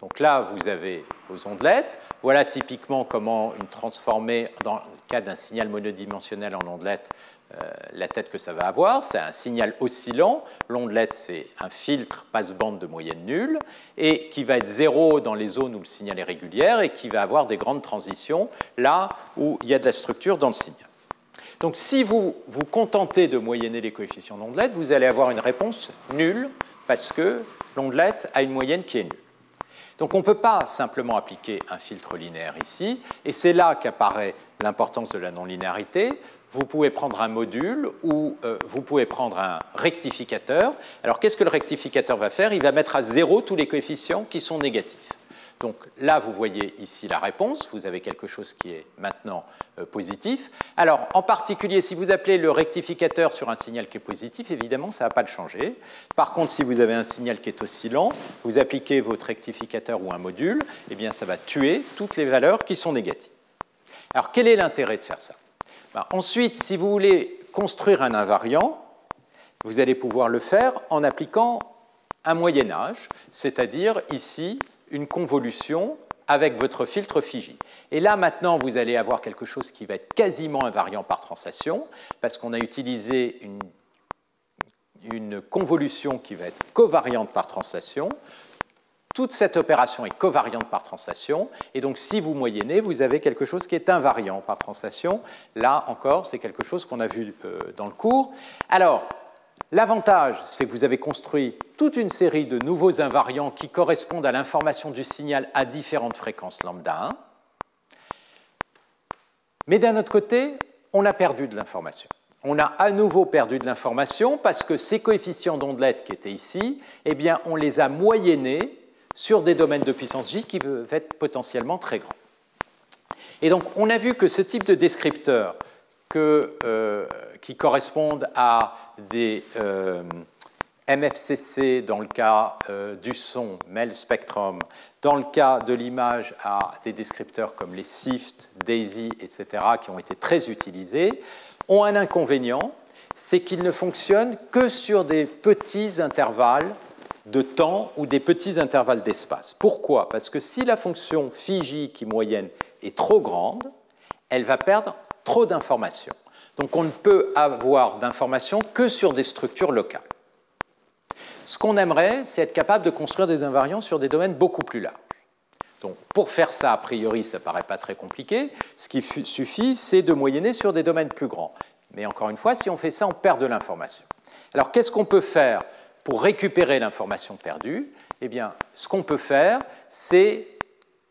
Donc là, vous avez vos ondelettes. Voilà typiquement comment une transformée, dans le cas d'un signal monodimensionnel en ondelette, la tête que ça va avoir. C'est un signal oscillant. L'ondelette, c'est un filtre passe-bande de moyenne nulle, et qui va être zéro dans les zones où le signal est régulier, et qui va avoir des grandes transitions là où il y a de la structure dans le signal. Donc si vous vous contentez de moyenner les coefficients d'ondelette, vous allez avoir une réponse nulle, parce que l'ondelette a une moyenne qui est nulle. Donc on ne peut pas simplement appliquer un filtre linéaire ici, et c'est là qu'apparaît l'importance de la non-linéarité. Vous pouvez prendre un module ou euh, vous pouvez prendre un rectificateur. Alors qu'est-ce que le rectificateur va faire? Il va mettre à zéro tous les coefficients qui sont négatifs. Donc là, vous voyez ici la réponse. Vous avez quelque chose qui est maintenant euh, positif. Alors, en particulier, si vous appelez le rectificateur sur un signal qui est positif, évidemment, ça ne va pas le changer. Par contre, si vous avez un signal qui est oscillant, vous appliquez votre rectificateur ou un module, eh bien, ça va tuer toutes les valeurs qui sont négatives. Alors, quel est l'intérêt de faire ça? Ben, Ensuite, si vous voulez construire un invariant, vous allez pouvoir le faire en appliquant un moyen-âge, c'est-à-dire ici une convolution avec votre filtre Fiji. Et là, maintenant, vous allez avoir quelque chose qui va être quasiment invariant par translation, parce qu'on a utilisé une, convolution qui va être covariante par translation. Toute cette opération est covariante par translation, et donc si vous moyennez, vous avez quelque chose qui est invariant par translation. Là encore, c'est quelque chose qu'on a vu euh, dans le cours. Alors, L'avantage, c'est que vous avez construit toute une série de nouveaux invariants qui correspondent à l'information du signal à différentes fréquences lambda 1. Mais d'un autre côté, on a perdu de l'information. On a à nouveau perdu de l'information parce que ces coefficients d'ondelette qui étaient ici, eh bien, on les a moyennés sur des domaines de puissance J qui peuvent être potentiellement très grands. Et donc, on a vu que ce type de descripteurs euh, qui correspondent à des euh, MFCC dans le cas euh, du son, MEL spectrum, dans le cas de l'image à des descripteurs comme les SIFT, DAISY, etc., qui ont été très utilisés, ont un inconvénient, c'est qu'ils ne fonctionnent que sur des petits intervalles de temps ou des petits intervalles d'espace. Pourquoi? Parce que si la fonction phi qui moyenne est trop grande, elle va perdre trop d'informations. Donc on ne peut avoir d'informations que sur des structures locales. Ce qu'on aimerait, c'est être capable de construire des invariants sur des domaines beaucoup plus larges. Donc pour faire ça, a priori, ça ne paraît pas très compliqué. Ce qui suffit, c'est de moyenner sur des domaines plus grands. Mais encore une fois, si on fait ça, on perd de l'information. Alors qu'est-ce qu'on peut faire? Pour récupérer l'information perdue Eh bien, ce qu'on peut faire, c'est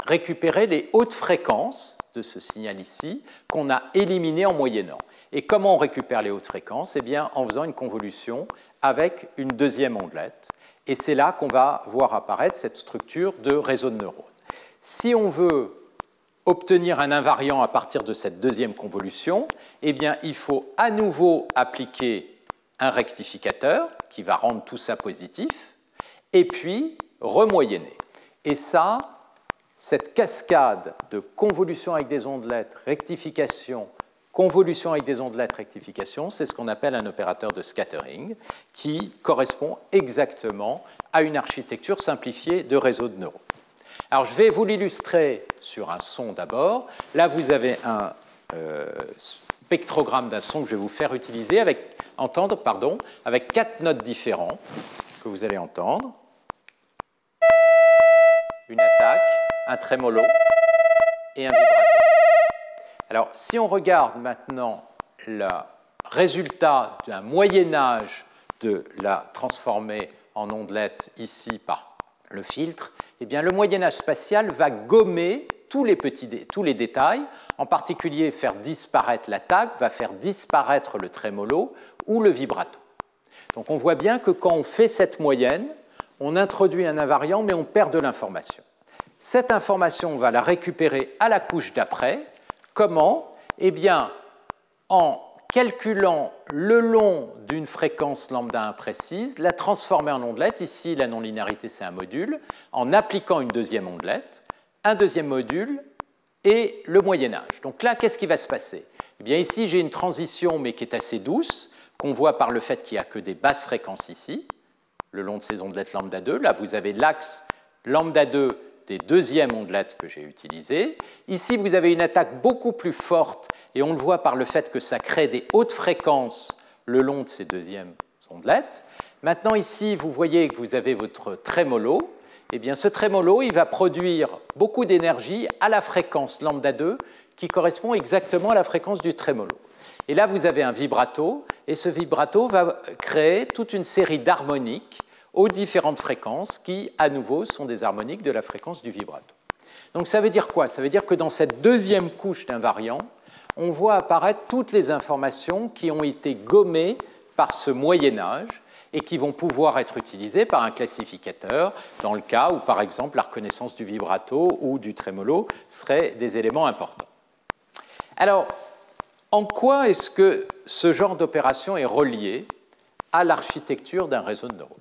récupérer les hautes fréquences de ce signal ici qu'on a éliminé en moyennant. Et comment on récupère les hautes fréquences? Eh bien, en faisant une convolution avec une deuxième ondelette. Et c'est là qu'on va voir apparaître cette structure de réseau de neurones. Si on veut obtenir un invariant à partir de cette deuxième convolution, eh bien, il faut à nouveau appliquer un rectificateur qui va rendre tout ça positif, et puis remoyenner. Et ça, cette cascade de convolution avec des ondelettes, rectification, Convolution avec des ondelettes rectification, c'est ce qu'on appelle un opérateur de scattering qui correspond exactement à une architecture simplifiée de réseau de neurones. Alors je vais vous l'illustrer sur un son d'abord. Là, vous avez un euh, spectrogramme d'un son que je vais vous faire utiliser avec, entendre pardon, avec quatre notes différentes que vous allez entendre. Une attaque, un trémolo et un vibrato. Alors, si on regarde maintenant le résultat d'un moyen-âge de la transformée en ondelette ici par le filtre, eh bien, le moyen-âge spatial va gommer tous les, détails, en particulier faire disparaître l'attaque, va faire disparaître le trémolo ou le vibrato. Donc on voit bien que quand on fait cette moyenne, on introduit un invariant, mais on perd de l'information. Cette information, on va la récupérer à la couche d'après. Comment? Eh bien, en calculant le long d'une fréquence lambda imprécise, la transformer en ondelette, ici la non-linéarité c'est un module, en appliquant une deuxième ondelette, un deuxième module et le Moyen Âge. Donc là, qu'est-ce qui va se passer? Eh bien ici j'ai une transition mais qui est assez douce, qu'on voit par le fait qu'il n'y a que des basses fréquences ici, le long de ces ondelettes lambda 2. Là, vous avez l'axe lambda 2 des deuxièmes ondelettes que j'ai utilisées. Ici, vous avez une attaque beaucoup plus forte, et on le voit par le fait que ça crée des hautes fréquences le long de ces deuxièmes ondelettes. Maintenant, ici, vous voyez que vous avez votre trémolo. Eh bien, ce trémolo, il va produire beaucoup d'énergie à la fréquence lambda 2, qui correspond exactement à la fréquence du trémolo. Et là, vous avez un vibrato, et ce vibrato va créer toute une série d'harmoniques aux différentes fréquences qui, à nouveau, sont des harmoniques de la fréquence du vibrato. Donc ça veut dire quoi? Ça veut dire que dans cette deuxième couche d'invariant, on voit apparaître toutes les informations qui ont été gommées par ce Moyen Âge et qui vont pouvoir être utilisées par un classificateur dans le cas où, par exemple, la reconnaissance du vibrato ou du trémolo seraient des éléments importants. Alors, en quoi est-ce que ce genre d'opération est relié à l'architecture d'un réseau de neurones?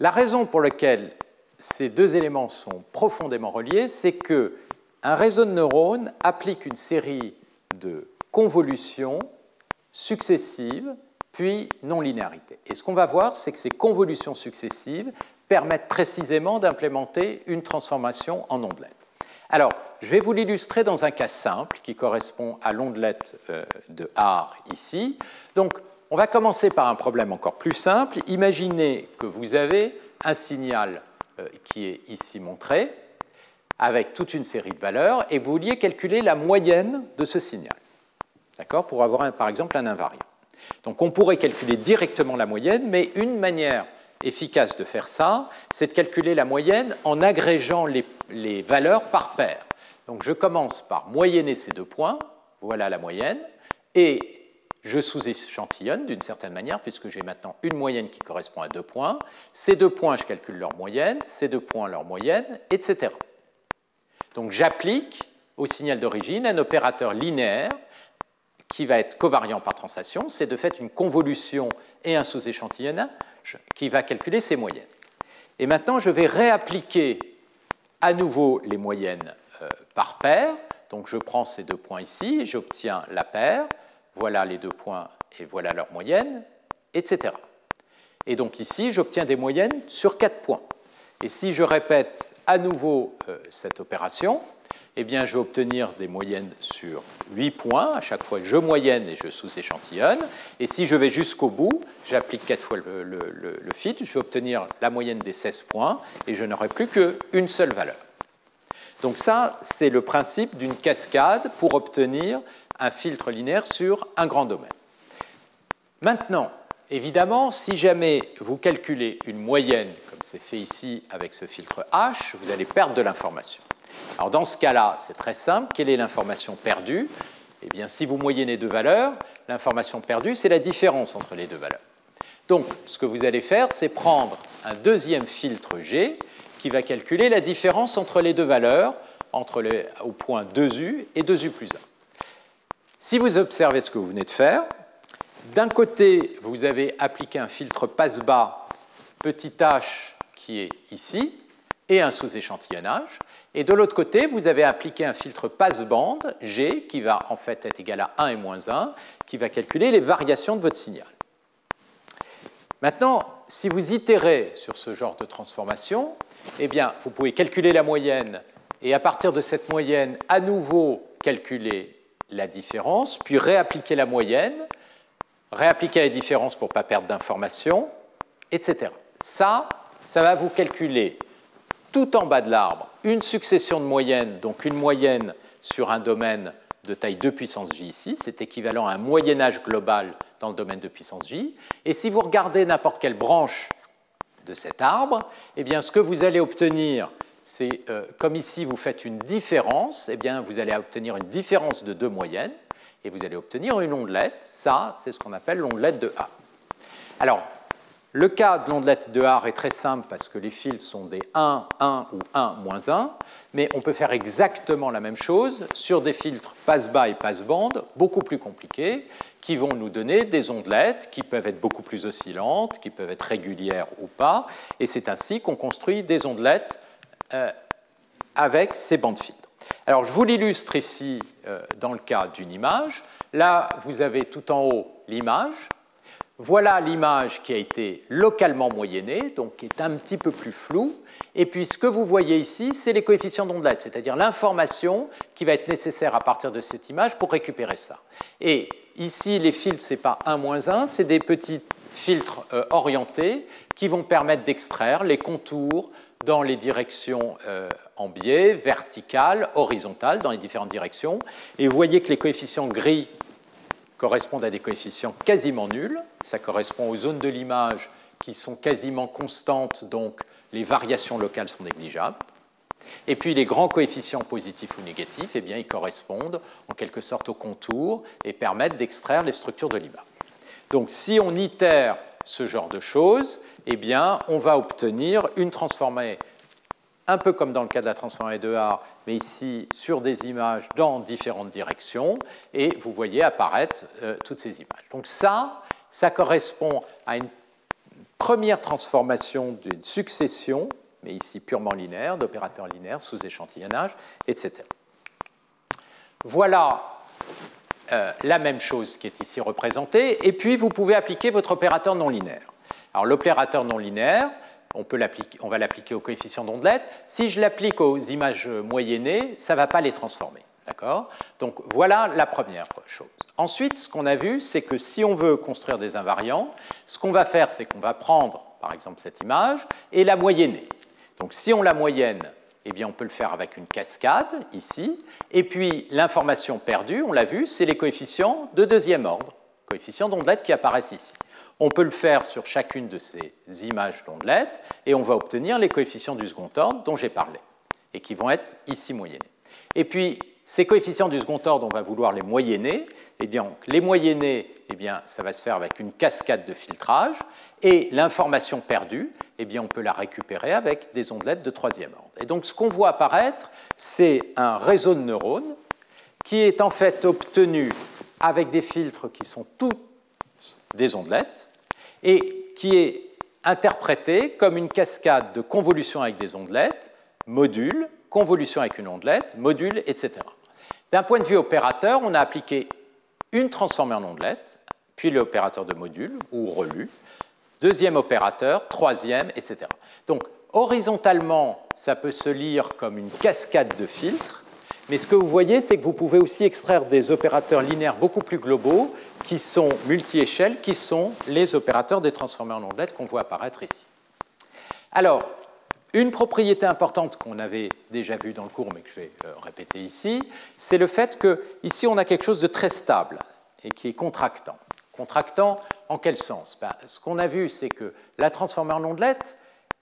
La raison pour laquelle ces deux éléments sont profondément reliés, c'est que un réseau de neurones applique une série de convolutions successives puis non-linéarité. Et ce qu'on va voir, c'est que ces convolutions successives permettent précisément d'implémenter une transformation en ondelette. Alors, je vais vous l'illustrer dans un cas simple qui correspond à l'ondelette euh, de Haar ici. Donc, on va commencer par un problème encore plus simple. Imaginez que vous avez un signal euh, qui est ici montré avec toute une série de valeurs et vous vouliez calculer la moyenne de ce signal. D'accord? Pour avoir par exemple un invariant. Donc on pourrait calculer directement la moyenne, mais une manière efficace de faire ça, c'est de calculer la moyenne en agrégeant les, valeurs par paire. Donc je commence par moyenner ces deux points, voilà la moyenne, et je sous-échantillonne d'une certaine manière, puisque j'ai maintenant une moyenne qui correspond à deux points. Ces deux points, je calcule leur moyenne, ces deux points, leur moyenne, etc. Donc j'applique au signal d'origine un opérateur linéaire qui va être covariant par translation. C'est de fait une convolution et un sous-échantillonnage qui va calculer ces moyennes. Et maintenant, je vais réappliquer à nouveau les moyennes euh, par paire. Donc je prends ces deux points ici, j'obtiens la paire, voilà les deux points et voilà leur moyenne, etc. Et donc ici, j'obtiens des moyennes sur quatre points. Et si je répète à nouveau euh, cette opération, eh bien, je vais obtenir des moyennes sur 8 points. À chaque fois, je moyenne et je sous-échantillonne. Et si je vais jusqu'au bout, j'applique 4 fois le, le, je vais obtenir la moyenne des 16 points et je n'aurai plus qu'une seule valeur. Donc ça, c'est le principe d'une cascade pour obtenir un filtre linéaire sur un grand domaine. Maintenant, évidemment, si jamais vous calculez une moyenne, comme c'est fait ici avec ce filtre H, vous allez perdre de l'information. Alors dans ce cas-là, c'est très simple. Quelle est l'information perdue? Eh bien, si vous moyennez deux valeurs, l'information perdue, c'est la différence entre les deux valeurs. Donc, ce que vous allez faire, c'est prendre un deuxième filtre G qui va calculer la différence entre les deux valeurs, entre au point 2U et 2U plus 1. Si vous observez ce que vous venez de faire, d'un côté, vous avez appliqué un filtre passe-bas petit h qui est ici, et un sous-échantillonnage. Et de l'autre côté, vous avez appliqué un filtre passe-bande, G, qui va en fait être égal à 1 et moins 1, qui va calculer les variations de votre signal. Maintenant, si vous itérez sur ce genre de transformation, eh bien, vous pouvez calculer la moyenne et à partir de cette moyenne, à nouveau calculer la différence, puis réappliquer la moyenne, réappliquer la différence pour ne pas perdre d'informations, etc. Ça, ça va vous calculer tout en bas de l'arbre une succession de moyennes, donc une moyenne sur un domaine de taille 2 puissance j ici, c'est équivalent à un moyen-âge global dans le domaine de puissance j. Et si vous regardez n'importe quelle branche de cet arbre, eh bien, ce que vous allez obtenir, c'est euh, comme ici vous faites une différence, eh bien, vous allez obtenir une différence de deux moyennes et vous allez obtenir une ondelette. Ça, c'est ce qu'on appelle l'ondelette de A. Alors, Le cas de l'ondelette de Haar est très simple parce que les fils sont des 1, 1 ou 1, moins 1, mais on peut faire exactement la même chose sur des filtres passe-bas et passe-bande, beaucoup plus compliqués, qui vont nous donner des ondelettes qui peuvent être beaucoup plus oscillantes, qui peuvent être régulières ou pas, et c'est ainsi qu'on construit des ondelettes euh, avec ces bandes filtres. Alors je vous l'illustre ici euh, dans le cas d'une image. Là, vous avez tout en haut l'image, voilà l'image qui a été localement moyennée, donc qui est un petit peu plus floue. Et puis ce que vous voyez ici, c'est les coefficients d'ondelette, c'est-à-dire l'information qui va être nécessaire à partir de cette image pour récupérer ça. Et ici, les filtres, ce n'est pas 1 moins 1, c'est des petits filtres euh, orientés qui vont permettre d'extraire les contours dans les directions euh, en biais, verticales, horizontales, dans les différentes directions. Et vous voyez que les coefficients gris correspondent à des coefficients quasiment nuls. Ça correspond aux zones de l'image qui sont quasiment constantes, donc les variations locales sont négligeables. Et puis les grands coefficients positifs ou négatifs, eh bien, ils correspondent en quelque sorte aux contours et permettent d'extraire les structures de l'image. Donc si on itère ce genre de choses, eh bien, on va obtenir une transformée un peu comme dans le cas de la transformée de Haar, mais ici sur des images dans différentes directions, et vous voyez apparaître euh, toutes ces images. Donc ça, ça correspond à une première transformation d'une succession, mais ici purement linéaire, d'opérateurs linéaires sous échantillonnage, etc. Voilà euh, la même chose qui est ici représentée, et puis vous pouvez appliquer votre opérateur non linéaire. Alors l'opérateur non linéaire, on, peut va l'appliquer au coefficient d'ondelette. Si je l'applique aux images moyennées, ça ne va pas les transformer. D'accord? Donc voilà la première chose. Ensuite, ce qu'on a vu, c'est que si on veut construire des invariants, ce qu'on va faire, c'est qu'on va prendre, par exemple, cette image et la moyenner. Donc si on la moyenne, eh bien, on peut le faire avec une cascade, ici. Et puis, l'information perdue, on l'a vu, c'est les coefficients de deuxième ordre, coefficients d'ondelette qui apparaissent ici. On peut le faire sur chacune de ces images d'ondelettes et on va obtenir les coefficients du second ordre dont j'ai parlé et qui vont être ici moyennés. Et puis, ces coefficients du second ordre, on va vouloir les moyenner. Et donc, les moyenner, eh bien, ça va se faire avec une cascade de filtrage. Et l'information perdue, eh bien, on peut la récupérer avec des ondelettes de troisième ordre. Et donc, ce qu'on voit apparaître, c'est un réseau de neurones qui est en fait obtenu avec des filtres qui sont tous des ondelettes et qui est interprété comme une cascade de convolution avec des ondelettes, module, convolution avec une ondelette, module, etc. D'un point de vue opérateur, on a appliqué une transformée en ondelette, puis l'opérateur de module ou relu, deuxième opérateur, troisième, etc. Donc horizontalement, ça peut se lire comme une cascade de filtres, mais ce que vous voyez, c'est que vous pouvez aussi extraire des opérateurs linéaires beaucoup plus globaux qui sont multi-échelles, qui sont les opérateurs des transformés en ondelettes qu'on voit apparaître ici. Alors, une propriété importante qu'on avait déjà vue dans le cours, mais que je vais euh, répéter ici, c'est le fait que ici on a quelque chose de très stable et qui est contractant. Contractant en quel sens? Ben, Ce qu'on a vu, c'est que la transformée en ondelette,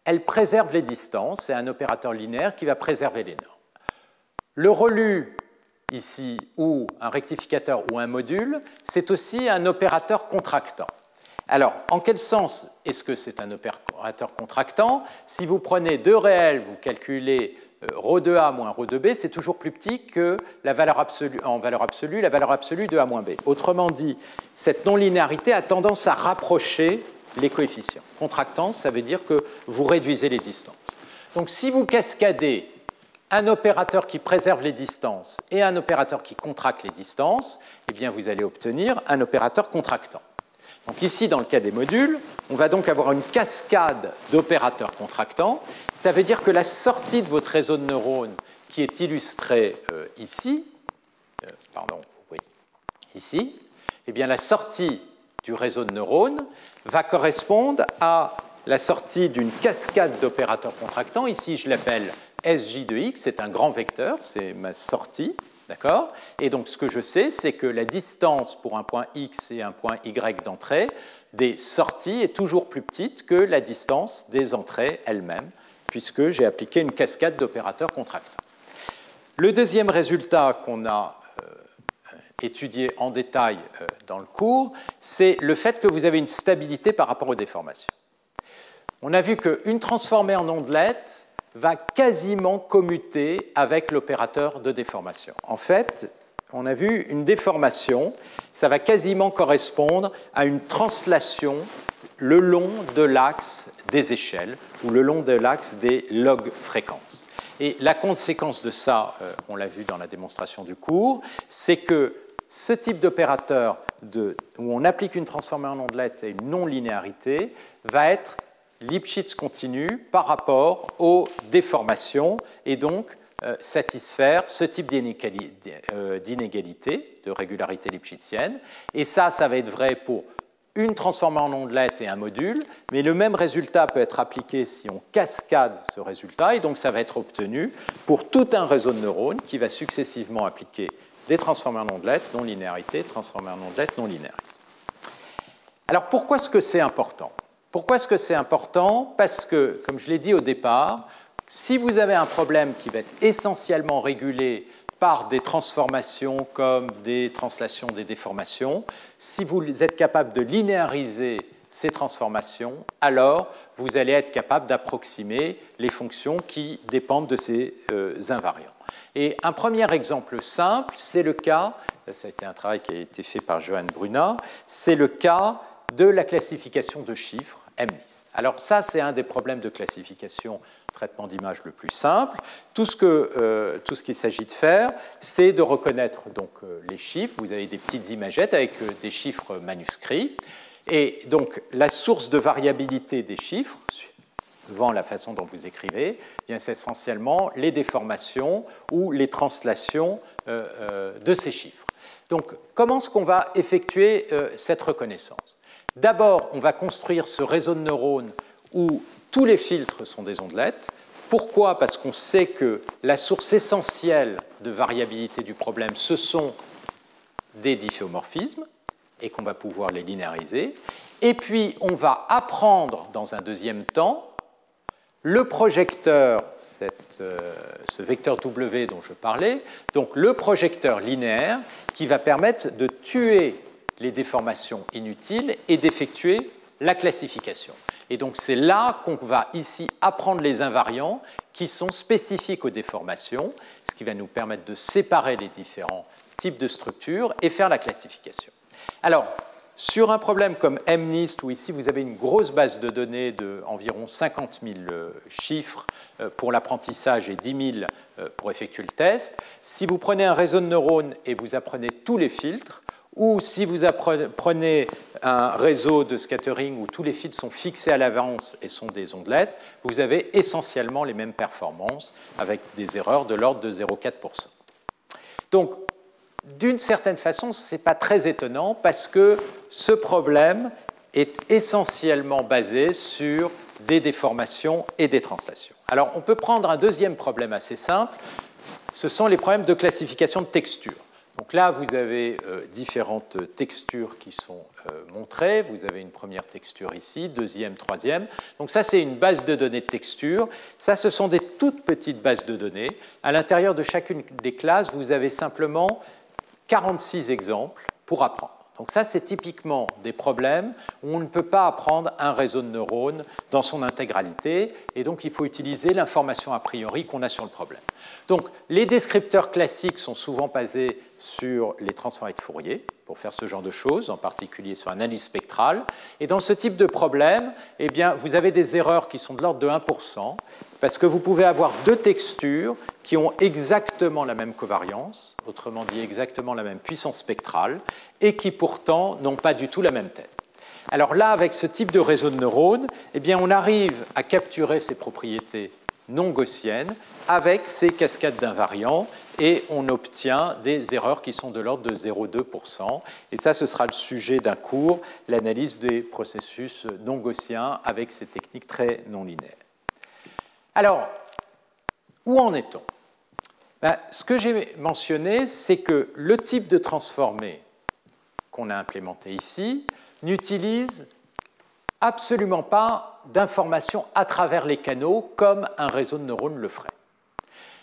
elle préserve les distances, c'est un opérateur linéaire qui va préserver les normes. Le relu ici, ou un rectificateur ou un module, c'est aussi un opérateur contractant. Alors, en quel sens est-ce que c'est un opérateur contractant? Si vous prenez deux réels, vous calculez euh, ρ de A moins ρ de B, c'est toujours plus petit que la valeur absolue, en valeur absolue, la valeur absolue de A moins B. Autrement dit, cette non-linéarité a tendance à rapprocher les coefficients. Contractance, ça veut dire que vous réduisez les distances. Donc si vous cascadez un opérateur qui préserve les distances et un opérateur qui contracte les distances, eh bien vous allez obtenir un opérateur contractant. Donc ici, dans le cas des modules, on va donc avoir une cascade d'opérateurs contractants. Ça veut dire que la sortie de votre réseau de neurones, qui est illustrée euh, ici, euh, pardon, oui, ici, eh bien la sortie du réseau de neurones va correspondre à la sortie d'une cascade d'opérateurs contractants. Ici, je l'appelle SJ de X, c'est un grand vecteur, c'est ma sortie. D'accord? Et donc ce que je sais, c'est que la distance pour un point X et un point Y d'entrée des sorties est toujours plus petite que la distance des entrées elles-mêmes, puisque j'ai appliqué une cascade d'opérateurs contractants. Le deuxième résultat qu'on a euh, étudié en détail euh, dans le cours, c'est le fait que vous avez une stabilité par rapport aux déformations. on a vu qu'une transformée en ondelette va quasiment commuter avec l'opérateur de déformation. En fait, on a vu une déformation, ça va quasiment correspondre à une translation le long de l'axe des échelles ou le long de l'axe des log fréquences. Et la conséquence de ça, euh, on l'a vu dans la démonstration du cours, c'est que ce type d'opérateur où on applique une transformée en ondelette et une non-linéarité va être Lipschitz continu par rapport aux déformations et donc euh, satisfaire ce type euh, d'inégalité, de régularité lipschitzienne. Et ça, ça va être vrai pour une transformée en ondelette et un module, mais le même résultat peut être appliqué si on cascade ce résultat, et donc ça va être obtenu pour tout un réseau de neurones qui va successivement appliquer des transformées en ondelette, non-linéarité, transformées en ondelette, non-linéarité. Alors pourquoi est-ce que c'est important? Pourquoi est-ce que c'est important? Parce que, comme je l'ai dit au départ, si vous avez un problème qui va être essentiellement régulé par des transformations comme des translations, des déformations, si vous êtes capable de linéariser ces transformations, alors vous allez être capable d'approximer les fonctions qui dépendent de ces euh, invariants. Et un premier exemple simple, c'est le cas, ça a été un travail qui a été fait par Johan Brunat, c'est le cas de la classification de chiffres MNIST. Alors ça, c'est un des problèmes de classification traitement d'image le plus simple. Tout ce, euh, qu'il s'agit de faire, c'est de reconnaître donc, euh, les chiffres. Vous avez des petites imagettes avec euh, des chiffres manuscrits. Et donc la source de variabilité des chiffres, suivant la façon dont vous écrivez, eh c'est essentiellement les déformations ou les translations de ces chiffres. Donc comment est-ce qu'on va effectuer cette reconnaissance? D'abord, on va construire ce réseau de neurones où tous les filtres sont des ondelettes. Pourquoi? Parce qu'on sait que la source essentielle de variabilité du problème, ce sont des difféomorphismes et qu'on va pouvoir les linéariser. Et puis, on va apprendre dans un deuxième temps le projecteur, euh, ce vecteur W dont je parlais, donc le projecteur linéaire qui va permettre de tuer les déformations inutiles et d'effectuer la classification. Et donc c'est là qu'on va ici apprendre les invariants qui sont spécifiques aux déformations, ce qui va nous permettre de séparer les différents types de structures et faire la classification. Alors, sur un problème comme MNIST, où ici vous avez une grosse base de données d'environ 50 000 euh, chiffres euh, pour l'apprentissage et 10 000 euh, pour effectuer le test, si vous prenez un réseau de neurones et vous apprenez tous les filtres, ou si vous prenez un réseau de scattering où tous les fils sont fixés à l'avance et sont des ondelettes, vous avez essentiellement les mêmes performances avec des erreurs de l'ordre de 0,4%. Donc, d'une certaine façon, ce n'est pas très étonnant parce que ce problème est essentiellement basé sur des déformations et des translations. Alors, on peut prendre un deuxième problème assez simple, ce sont les problèmes de classification de texture. Donc là, vous avez euh, différentes textures qui sont euh, montrées. Vous avez une première texture ici, deuxième, troisième. Donc ça, c'est une base de données de texture. Ça, ce sont des toutes petites bases de données. À l'intérieur de chacune des classes, vous avez simplement 46 exemples pour apprendre. Donc ça, c'est typiquement des problèmes où on ne peut pas apprendre un réseau de neurones dans son intégralité, et donc il faut utiliser l'information a priori qu'on a sur le problème. Donc les descripteurs classiques sont souvent basés sur les transformés de Fourier pour faire ce genre de choses, en particulier sur l'analyse spectrale. Et dans ce type de problème, eh bien, vous avez des erreurs qui sont de l'ordre de 1%, parce que vous pouvez avoir deux textures qui ont exactement la même covariance, autrement dit exactement la même puissance spectrale, et qui pourtant n'ont pas du tout la même tête. Alors là, avec ce type de réseau de neurones, eh bien, on arrive à capturer ces propriétés non gaussiennes avec ces cascades d'invariants et on obtient des erreurs qui sont de l'ordre de 0,2%. Et ça, ce sera le sujet d'un cours, l'analyse des processus non gaussiens avec ces techniques très non linéaires. Alors, où en est-on? Ben, Ce que j'ai mentionné, c'est que le type de transformé qu'on a implémenté ici n'utilise absolument pas d'informations à travers les canaux comme un réseau de neurones le ferait.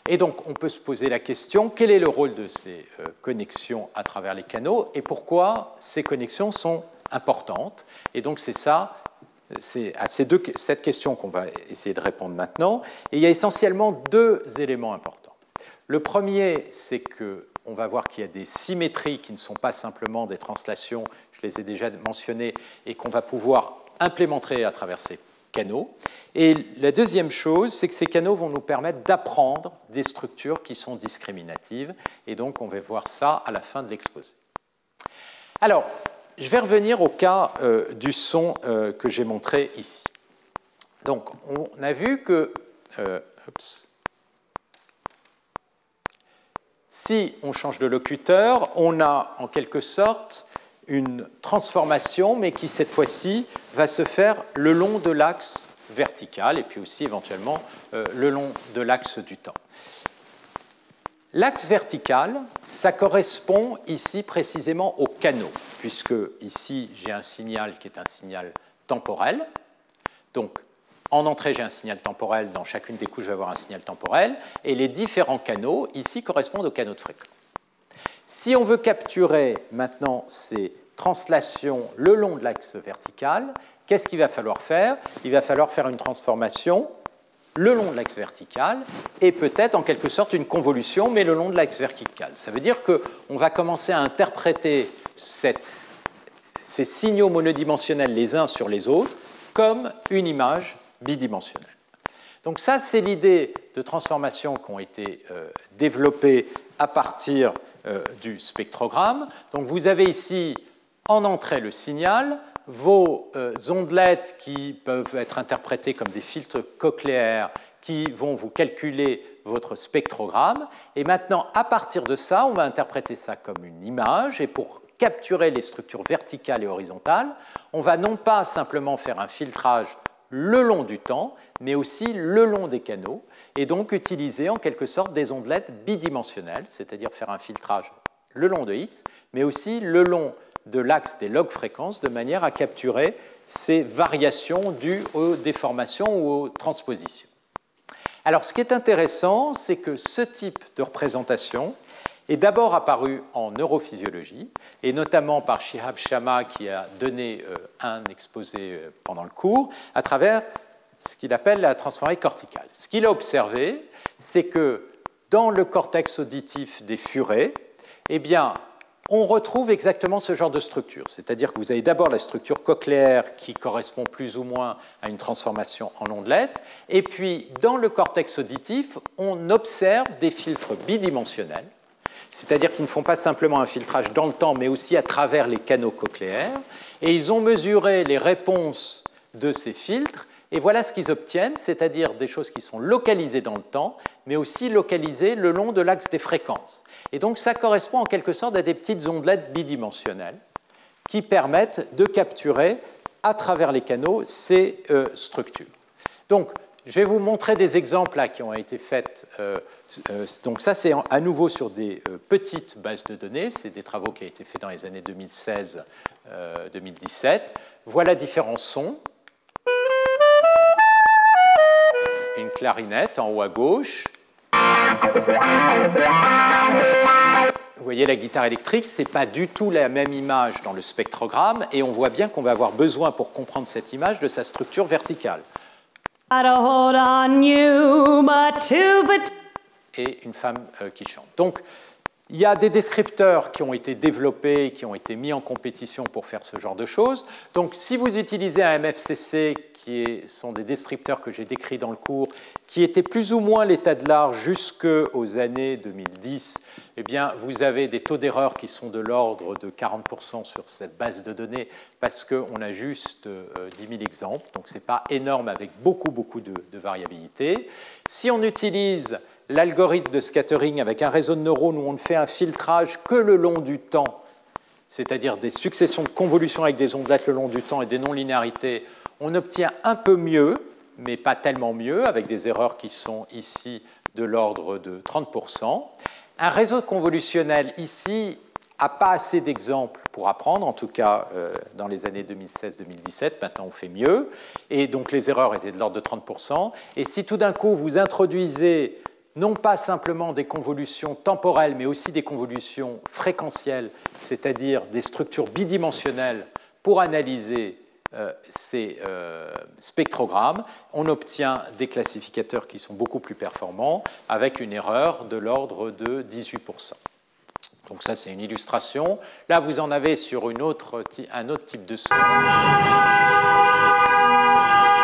Et donc, on peut se poser la question, quel est le rôle de ces euh, connexions à travers les canaux et pourquoi ces connexions sont importantes? Et donc, c'est ça c'est à ces deux, cette question qu'on va essayer de répondre maintenant. Et il y a essentiellement deux éléments importants. Le premier, c'est que on va voir qu'il y a des symétries qui ne sont pas simplement des translations, je les ai déjà mentionnées, et qu'on va pouvoir implémenter à travers ces canaux. Et la deuxième chose, c'est que ces canaux vont nous permettre d'apprendre des structures qui sont discriminatives, et donc on va voir ça à la fin de l'exposé. Alors, je vais revenir au cas euh, du son euh, que j'ai montré ici. Donc, on a vu que euh, si on change de locuteur, on a en quelque sorte une transformation, mais qui cette fois-ci va se faire le long de l'axe vertical et puis aussi éventuellement le long de l'axe du temps. L'axe vertical, ça correspond ici précisément au canot, puisque ici j'ai un signal qui est un signal temporel. Donc en entrée j'ai un signal temporel, dans chacune des couches je vais avoir un signal temporel, et les différents canaux ici correspondent aux canaux de fréquence. Si on veut capturer maintenant ces translations le long de l'axe vertical, qu'est-ce qu'il va falloir faire? Il va falloir faire une transformation le long de l'axe vertical et peut-être en quelque sorte une convolution, mais le long de l'axe vertical. Ça veut dire qu'on va commencer à interpréter ces signaux monodimensionnels les uns sur les autres comme une image bidimensionnelle. Donc ça, c'est l'idée de transformation qui ont été euh, développées à partir euh, du spectrogramme. Donc vous avez ici en entrée le signal, vos euh, ondelettes qui peuvent être interprétées comme des filtres cochléaires qui vont vous calculer votre spectrogramme. Et maintenant, à partir de ça, on va interpréter ça comme une image. Et pour capturer les structures verticales et horizontales, on va non pas simplement faire un filtrage le long du temps, mais aussi le long des canaux, et donc utiliser en quelque sorte des ondelettes bidimensionnelles, c'est-à-dire faire un filtrage le long de X, mais aussi le long de l'axe des log fréquences de manière à capturer ces variations dues aux déformations ou aux transpositions. Alors ce qui est intéressant, c'est que ce type de représentation est d'abord apparu en neurophysiologie, et notamment par Shihab Shama qui a donné euh, un exposé euh, pendant le cours, à travers ce qu'il appelle la transformée corticale. Ce qu'il a observé, c'est que dans le cortex auditif des furets, eh bien, on retrouve exactement ce genre de structure. C'est-à-dire que vous avez d'abord la structure cochléaire qui correspond plus ou moins à une transformation en ondelette, et puis dans le cortex auditif, on observe des filtres bidimensionnels, c'est-à-dire qu'ils ne font pas simplement un filtrage dans le temps, mais aussi à travers les canaux cochléaires, et ils ont mesuré les réponses de ces filtres, et voilà ce qu'ils obtiennent, c'est-à-dire des choses qui sont localisées dans le temps, mais aussi localisées le long de l'axe des fréquences. Et donc ça correspond en quelque sorte à des petites ondelettes bidimensionnelles qui permettent de capturer à travers les canaux ces euh, structures. Donc je vais vous montrer des exemples qui ont été faits. Euh, euh, donc ça, c'est à nouveau sur des petites bases de données. C'est des travaux qui ont été faits dans les années 2016-2017. voilà différents sons. Une clarinette en haut à gauche. Vous voyez la guitare électrique, ce n'est pas du tout la même image dans le spectrogramme et on voit bien qu'on va avoir besoin pour comprendre cette image de sa structure verticale. Et une femme euh, qui chante. Donc, il y a des descripteurs qui ont été développés, qui ont été mis en compétition pour faire ce genre de choses. Donc si vous utilisez un MFCC, qui sont des descripteurs que j'ai décrits dans le cours, qui étaient plus ou moins l'état de l'art jusqu'aux années 2010, eh bien, vous avez des taux d'erreur qui sont de l'ordre de 40% sur cette base de données parce qu'on a juste 10 euh, 000 exemples, donc ce n'est pas énorme avec beaucoup, beaucoup de, de variabilité. Si on utilise l'algorithme de scattering avec un réseau de neurones où on ne fait un filtrage que le long du temps, c'est-à-dire des successions de convolutions avec des ondelettes le long du temps et des non-linéarités, on obtient un peu mieux, mais pas tellement mieux, avec des erreurs qui sont ici de l'ordre de 30%. Un réseau convolutionnel ici n'a pas assez d'exemples pour apprendre, en tout cas euh, dans les années 2016-2017, maintenant on fait mieux, et donc les erreurs étaient de l'ordre de 30%. Et si tout d'un coup vous introduisez non pas simplement des convolutions temporelles, mais aussi des convolutions fréquentielles, c'est-à-dire des structures bidimensionnelles pour analyser ces spectrogrammes, on obtient des classificateurs qui sont beaucoup plus performants avec une erreur de l'ordre de 18%. Donc ça, c'est une illustration. Là, vous en avez sur un autre type de son.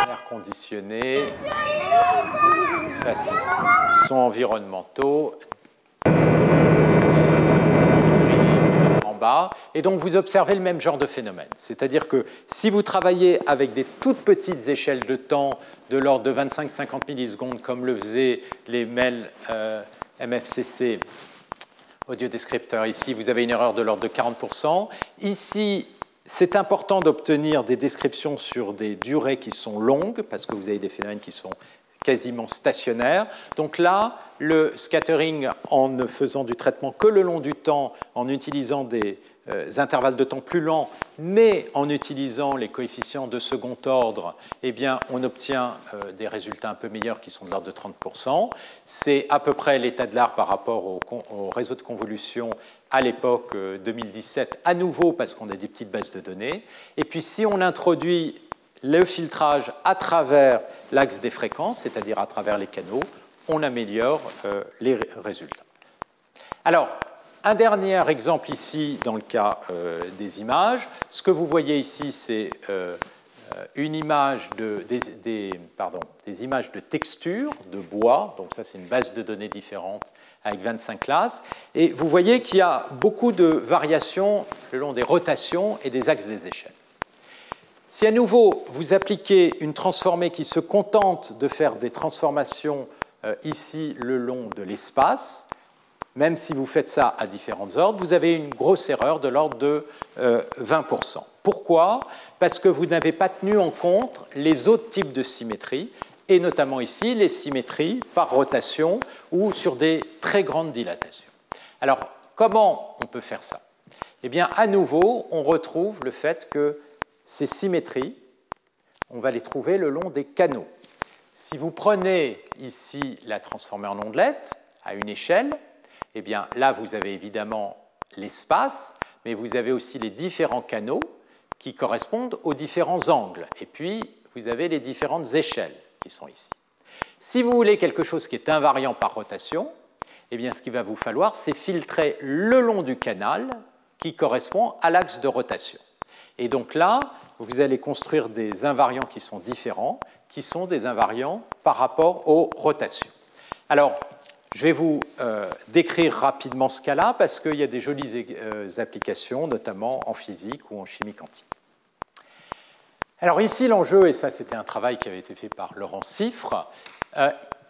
Air conditionné. Ça, c'est environnementaux. En bas. Et donc, vous observez le même genre de phénomène. C'est-à-dire que si vous travaillez avec des toutes petites échelles de temps de l'ordre de 25-50 millisecondes, comme le faisaient les mails euh, MFCC, audio descripteur. Ici, vous avez une erreur de l'ordre de 40%. Ici, c'est important d'obtenir des descriptions sur des durées qui sont longues, parce que vous avez des phénomènes qui sont quasiment stationnaires. Donc là, le scattering, en ne faisant du traitement que le long du temps, en utilisant des euh, intervalles de temps plus lents, mais en utilisant les coefficients de second ordre, eh bien, on obtient euh, des résultats un peu meilleurs qui sont de l'ordre de 30%. C'est à peu près l'état de l'art par rapport au, réseau de convolution à l'époque 2017, euh, à nouveau parce qu'on a des petites bases de données. Et puis si on introduit le filtrage à travers l'axe des fréquences, c'est-à-dire à travers les canaux, on améliore les résultats. Alors, un dernier exemple ici dans le cas euh, des images. Ce que vous voyez ici, c'est euh, euh, une image des, images de texture, de bois. Donc ça, c'est une base de données différente avec 25 classes. Et vous voyez qu'il y a beaucoup de variations le long des rotations et des axes des échelles. Si à nouveau vous appliquez une transformée qui se contente de faire des transformations ici le long de l'espace, même si vous faites ça à différents ordres, vous avez une grosse erreur de l'ordre de 20%. Euh, Pourquoi? Parce que vous n'avez pas tenu en compte les autres types de symétries, et notamment ici les symétries par rotation ou sur des très grandes dilatations. Alors, comment on peut faire ça? Eh bien, à nouveau, on retrouve le fait que ces symétries, on va les trouver le long des canaux. Si vous prenez ici la transformée en ondelette à une échelle, eh bien là, vous avez évidemment l'espace, mais vous avez aussi les différents canaux qui correspondent aux différents angles. Et puis, vous avez les différentes échelles qui sont ici. Si vous voulez quelque chose qui est invariant par rotation, eh bien, ce qu'il va vous falloir, c'est filtrer le long du canal qui correspond à l'axe de rotation. Et donc là, vous allez construire des invariants qui sont différents, qui sont des invariants par rapport aux rotations. Alors, je vais vous euh, décrire rapidement ce cas-là parce qu'il y a des jolies euh, applications, notamment en physique ou en chimie quantique. Alors ici, l'enjeu, et ça c'était un travail qui avait été fait par Laurent Siffre, euh,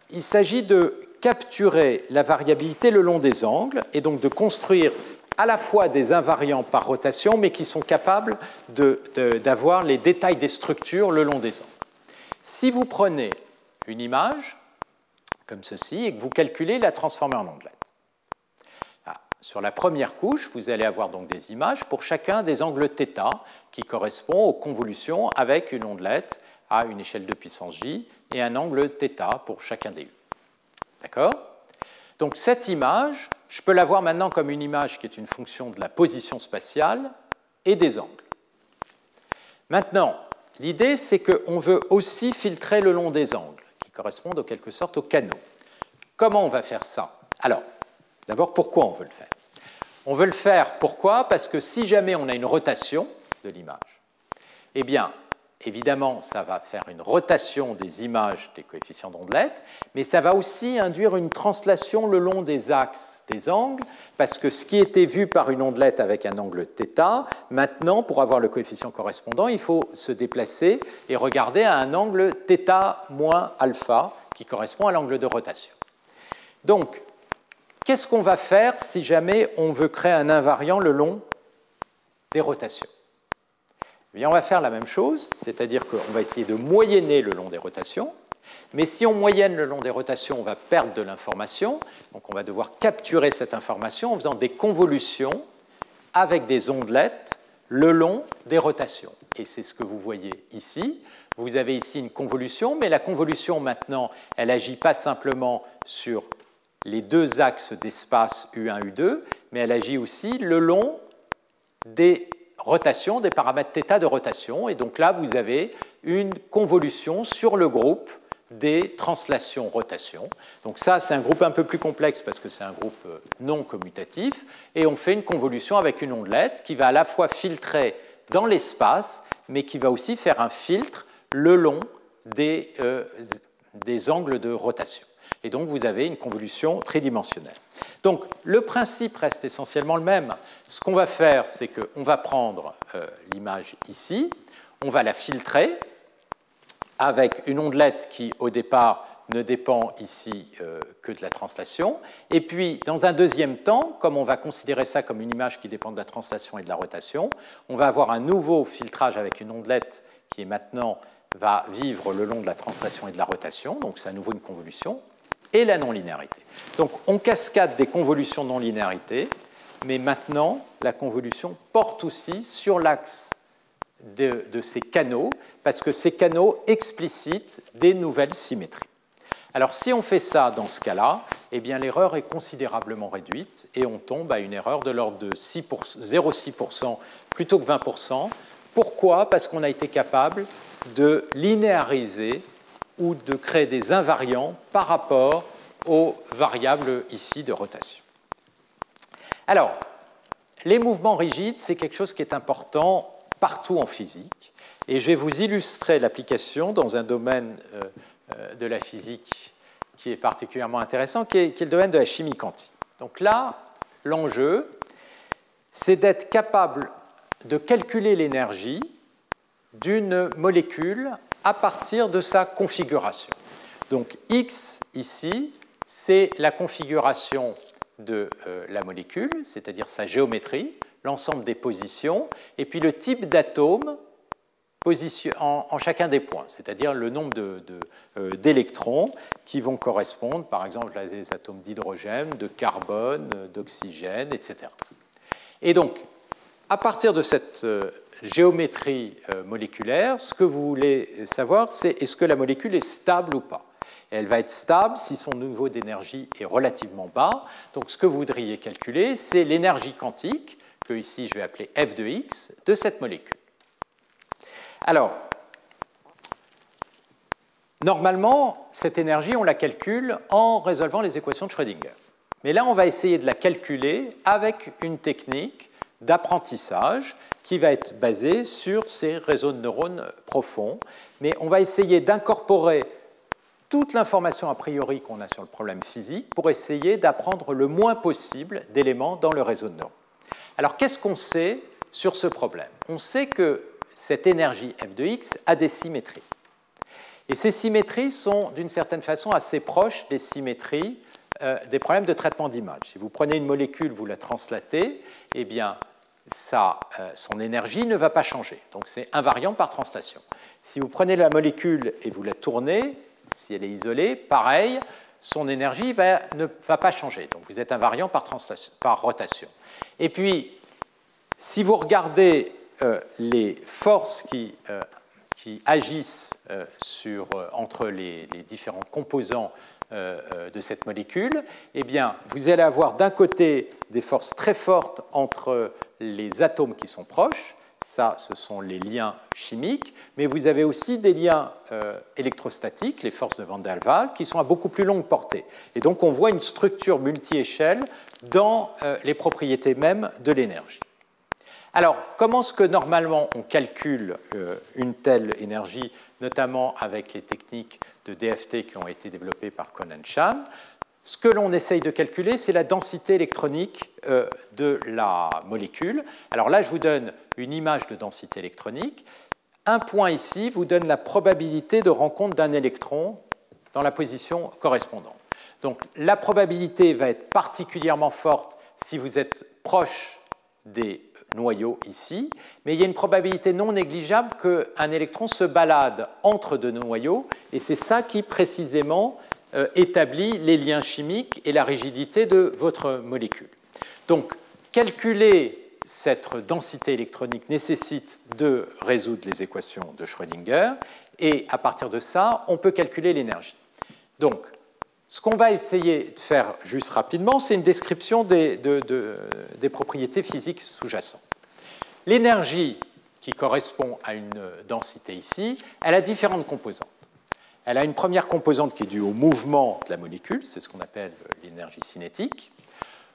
il s'agit de capturer la variabilité le long des angles et donc de construire à la fois des invariants par rotation, mais qui sont capables d'avoir les détails des structures le long des angles. Si vous prenez une image, comme ceci, et que vous calculez la transformée en ondelette. Ah, sur la première couche, vous allez avoir donc des images pour chacun des angles θ qui correspond aux convolutions avec une ondelette à une échelle de puissance j et un angle θ pour chacun des u. D'accord? Donc cette image, je peux la voir maintenant comme une image qui est une fonction de la position spatiale et des angles. Maintenant, l'idée c'est qu'on veut aussi filtrer le long des angles correspondent en quelque sorte aux canaux. Comment on va faire ça? Alors, d'abord, pourquoi on veut le faire? On veut le faire, pourquoi? Parce que si jamais on a une rotation de l'image, eh bien, évidemment, ça va faire une rotation des images des coefficients d'ondelette, mais ça va aussi induire une translation le long des axes des angles, parce que ce qui était vu par une ondelette avec un angle θ, maintenant, pour avoir le coefficient correspondant, il faut se déplacer et regarder à un angle θ moins alpha, qui correspond à l'angle de rotation. Donc, qu'est-ce qu'on va faire si jamais on veut créer un invariant le long des rotations? On va faire la même chose, c'est-à-dire qu'on va essayer de moyenner le long des rotations, mais si on moyenne le long des rotations, on va perdre de l'information, donc on va devoir capturer cette information en faisant des convolutions avec des ondelettes le long des rotations. Et c'est ce que vous voyez ici. Vous avez ici une convolution, mais la convolution maintenant, elle n'agit pas simplement sur les deux axes d'espace U1, U2, mais elle agit aussi le long des rotation, des paramètres θ de rotation. Et donc là, vous avez une convolution sur le groupe des translations rotation. Donc ça, c'est un groupe un peu plus complexe parce que c'est un groupe euh, non commutatif. Et on fait une convolution avec une ondelette qui va à la fois filtrer dans l'espace, mais qui va aussi faire un filtre le long des, euh, des angles de rotation. Et donc vous avez une convolution tridimensionnelle. Donc le principe reste essentiellement le même. Ce qu'on va faire, c'est qu'on va prendre euh, l'image ici, on va la filtrer avec une ondelette qui, au départ, ne dépend ici euh, que de la translation. Et puis, dans un deuxième temps, comme on va considérer ça comme une image qui dépend de la translation et de la rotation, on va avoir un nouveau filtrage avec une ondelette qui est maintenant va vivre le long de la translation et de la rotation, donc c'est à nouveau une convolution, et la non-linéarité. Donc on cascade des convolutions de non-linéarité, mais maintenant la convolution porte aussi sur l'axe de, ces canaux, parce que ces canaux explicitent des nouvelles symétries. Alors si on fait ça dans ce cas-là, eh bien l'erreur est considérablement réduite et on tombe à une erreur de l'ordre de 0,6% plutôt que 20%. Pourquoi? Parce qu'on a été capable de linéariser ou de créer des invariants par rapport aux variables ici de rotation. Alors, les mouvements rigides, c'est quelque chose qui est important partout en physique. Et je vais vous illustrer l'application dans un domaine euh, euh, de la physique qui est particulièrement intéressant, qui est, qui est le domaine de la chimie quantique. Donc là, l'enjeu, c'est d'être capable de calculer l'énergie d'une molécule à partir de sa configuration. Donc X ici, c'est la configuration de euh, la molécule, c'est-à-dire sa géométrie, l'ensemble des positions, et puis le type d'atome en, chacun des points, c'est-à-dire le nombre euh, d'électrons euh, qui vont correspondre, par exemple, à des atomes d'hydrogène, de carbone, d'oxygène, etc. Et donc, à partir de cette euh, géométrie euh, moléculaire, ce que vous voulez savoir, c'est est-ce que la molécule est stable ou pas? Elle va être stable si son niveau d'énergie est relativement bas. Donc ce que vous voudriez calculer, c'est l'énergie quantique, que ici je vais appeler f de x, de cette molécule. Alors, normalement, cette énergie, on la calcule en résolvant les équations de Schrödinger. Mais là, on va essayer de la calculer avec une technique d'apprentissage qui va être basé sur ces réseaux de neurones profonds. Mais on va essayer d'incorporer toute l'information a priori qu'on a sur le problème physique pour essayer d'apprendre le moins possible d'éléments dans le réseau de neurones. Alors qu'est-ce qu'on sait sur ce problème? On sait que cette énergie f de x a des symétries. Et ces symétries sont d'une certaine façon assez proches des symétries euh, des problèmes de traitement d'image. Si vous prenez une molécule, vous la translatez, eh bien, ça, euh, son énergie ne va pas changer. Donc c'est invariant par translation. Si vous prenez la molécule et vous la tournez, si elle est isolée, pareil, son énergie ne va pas changer. Donc vous êtes invariant par, rotation. Et puis, si vous regardez euh, les forces qui, euh, agissent sur, entre les, les, différents composants de cette molécule, eh bien, vous allez avoir d'un côté des forces très fortes entre les atomes qui sont proches, ça ce sont les liens chimiques, mais vous avez aussi des liens euh, électrostatiques, les forces de Van der Waals, qui sont à beaucoup plus longue portée. Et donc on voit une structure multi-échelle dans euh, les propriétés mêmes de l'énergie. Alors, comment est-ce que normalement on calcule euh, une telle énergie, notamment avec les techniques de DFT qui ont été développées par Conan Chan ce que l'on essaye de calculer, c'est la densité électronique euh, de la molécule. Alors là, je vous donne une image de densité électronique. Un point ici vous donne la probabilité de rencontre d'un électron dans la position correspondante. Donc la probabilité va être particulièrement forte si vous êtes proche des noyaux ici, mais il y a une probabilité non négligeable qu'un électron se balade entre deux noyaux, et c'est ça qui précisément établit les liens chimiques et la rigidité de votre molécule. Donc, calculer cette densité électronique nécessite de résoudre les équations de Schrödinger, et à partir de ça, on peut calculer l'énergie. Donc, ce qu'on va essayer de faire juste rapidement, c'est une description des, des propriétés physiques sous-jacentes. l'énergie qui correspond à une densité ici, elle a différentes composantes. Elle a une première composante qui est due au mouvement de la molécule, c'est ce qu'on appelle l'énergie cinétique.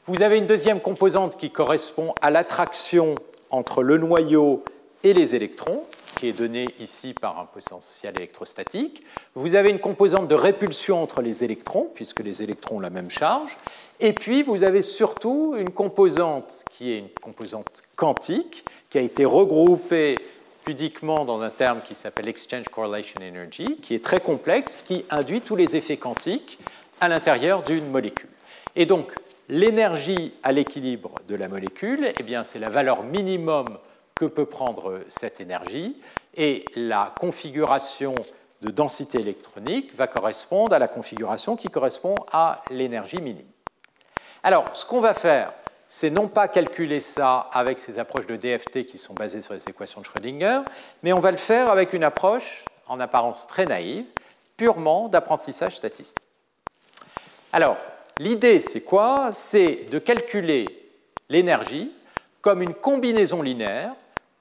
Vous avez une deuxième composante qui correspond à l'attraction entre le noyau et les électrons, qui est donnée ici par un potentiel électrostatique. Vous avez une composante de répulsion entre les électrons, puisque les électrons ont la même charge. Et puis, vous avez surtout une composante qui est une composante quantique, qui a été regroupée pudiquement dans un terme qui s'appelle Exchange Correlation Energy, qui est très complexe, qui induit tous les effets quantiques à l'intérieur d'une molécule. Et donc, l'énergie à l'équilibre de la molécule, eh bien, c'est la valeur minimum que peut prendre cette énergie, et la configuration de densité électronique va correspondre à la configuration qui correspond à l'énergie minime. Alors, ce qu'on va faire, c'est non pas calculer ça avec ces approches de DFT qui sont basées sur les équations de Schrödinger, mais on va le faire avec une approche en apparence très naïve, purement d'apprentissage statistique. Alors, l'idée, c'est quoi? C'est de calculer l'énergie comme une combinaison linéaire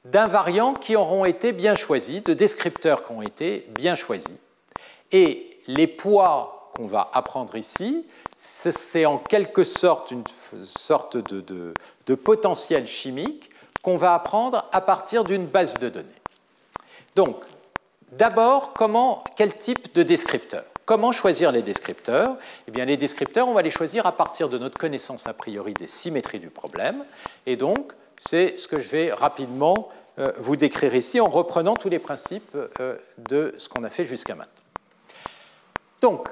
d'invariants qui auront été bien choisis, de descripteurs qui ont été bien choisis. Et les poids qu'on va apprendre ici, c'est en quelque sorte une sorte de, potentiel chimique qu'on va apprendre à partir d'une base de données. Donc, d'abord, quel type de descripteur Comment choisir les descripteurs? Eh bien, les descripteurs, on va les choisir à partir de notre connaissance a priori des symétries du problème. Et donc, c'est ce que je vais rapidement euh, vous décrire ici en reprenant tous les principes euh, de ce qu'on a fait jusqu'à maintenant. Donc,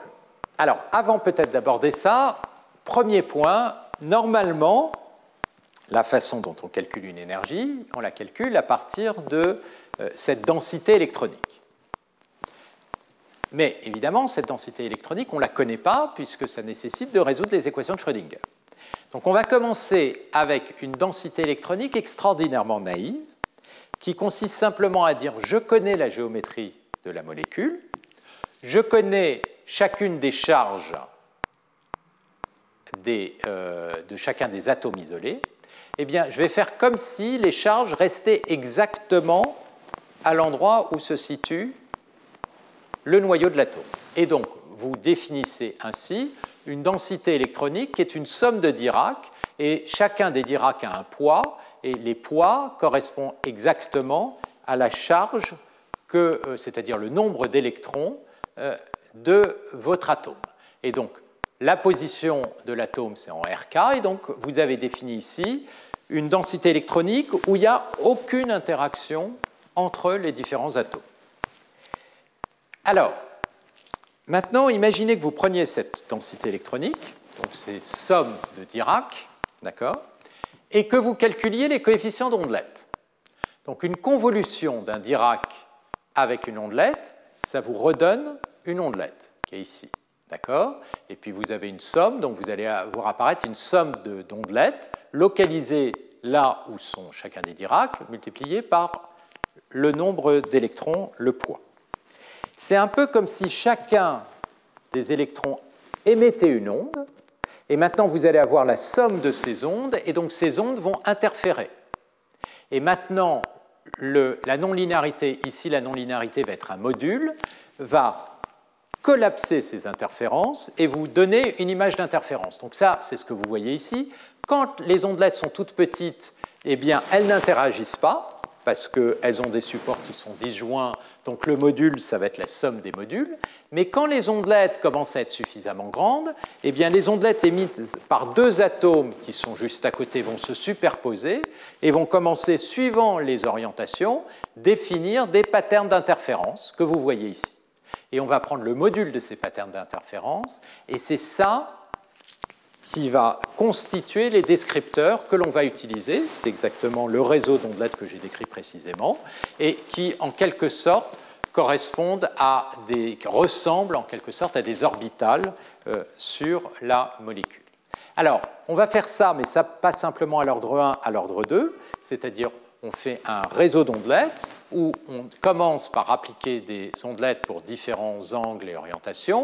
alors, avant peut-être d'aborder ça, premier point, normalement, la façon dont on calcule une énergie, on la calcule à partir de euh, cette densité électronique. Mais évidemment, cette densité électronique, on ne la connaît pas puisque ça nécessite de résoudre les équations de Schrödinger. Donc on va commencer avec une densité électronique extraordinairement naïve qui consiste simplement à dire je connais la géométrie de la molécule, je connais chacune des charges euh, de chacun des atomes isolés, eh bien, je vais faire comme si les charges restaient exactement à l'endroit où se situe le noyau de l'atome. Et donc, vous définissez ainsi une densité électronique qui est une somme de Dirac, et chacun des Dirac a un poids, et les poids correspondent exactement à la charge, euh, c'est-à-dire le nombre d'électrons euh, de votre atome. Et donc, la position de l'atome, c'est en RK, et donc vous avez défini ici une densité électronique où il n'y a aucune interaction entre les différents atomes. Alors, maintenant, imaginez que vous preniez cette densité électronique, donc c'est somme de Dirac, d'accord, et que vous calculiez les coefficients d'ondelette. Donc une convolution d'un Dirac avec une ondelette, ça vous redonne une ondelette qui est ici. D'accord? Et puis vous avez une somme, donc vous allez voir apparaître une somme d'ondelettes localisées là où sont chacun des Dirac, multipliées par le nombre d'électrons, le poids. C'est un peu comme si chacun des électrons émettait une onde, et maintenant vous allez avoir la somme de ces ondes, et donc ces ondes vont interférer. Et maintenant, la non-linéarité, ici la non-linéarité va être un module, va collapser ces interférences et vous donner une image d'interférence. Donc ça, c'est ce que vous voyez ici. Quand les ondelettes sont toutes petites, eh bien, elles n'interagissent pas parce qu'elles ont des supports qui sont disjoints. Donc le module, ça va être la somme des modules. Mais quand les ondelettes commencent à être suffisamment grandes, eh bien, les ondelettes émises par deux atomes qui sont juste à côté vont se superposer et vont commencer, suivant les orientations, définir des patterns d'interférence que vous voyez ici et on va prendre le module de ces patterns d'interférence, et c'est ça qui va constituer les descripteurs que l'on va utiliser. C'est exactement le réseau d'ondelettes que j'ai décrit précisément, et qui, en quelque sorte, correspondent à des, ressemblent en quelque sorte à des orbitales euh, sur la molécule. Alors, on va faire ça, mais ça pas simplement à l'ordre 1, à l'ordre 2, c'est-à-dire on fait un réseau d'ondelettes où on commence par appliquer des ondelettes pour différents angles et orientations,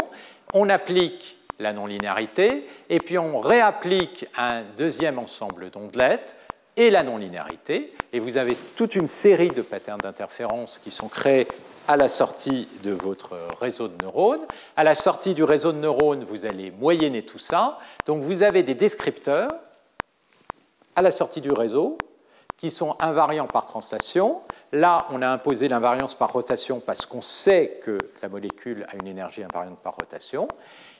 on applique la non-linéarité, et puis on réapplique un deuxième ensemble d'ondelettes et la non-linéarité. Et vous avez toute une série de patterns d'interférence qui sont créés à la sortie de votre réseau de neurones. À la sortie du réseau de neurones, vous allez moyenner tout ça. Donc vous avez des descripteurs à la sortie du réseau qui sont invariants par translation. Là, on a imposé l'invariance par rotation parce qu'on sait que la molécule a une énergie invariante par rotation.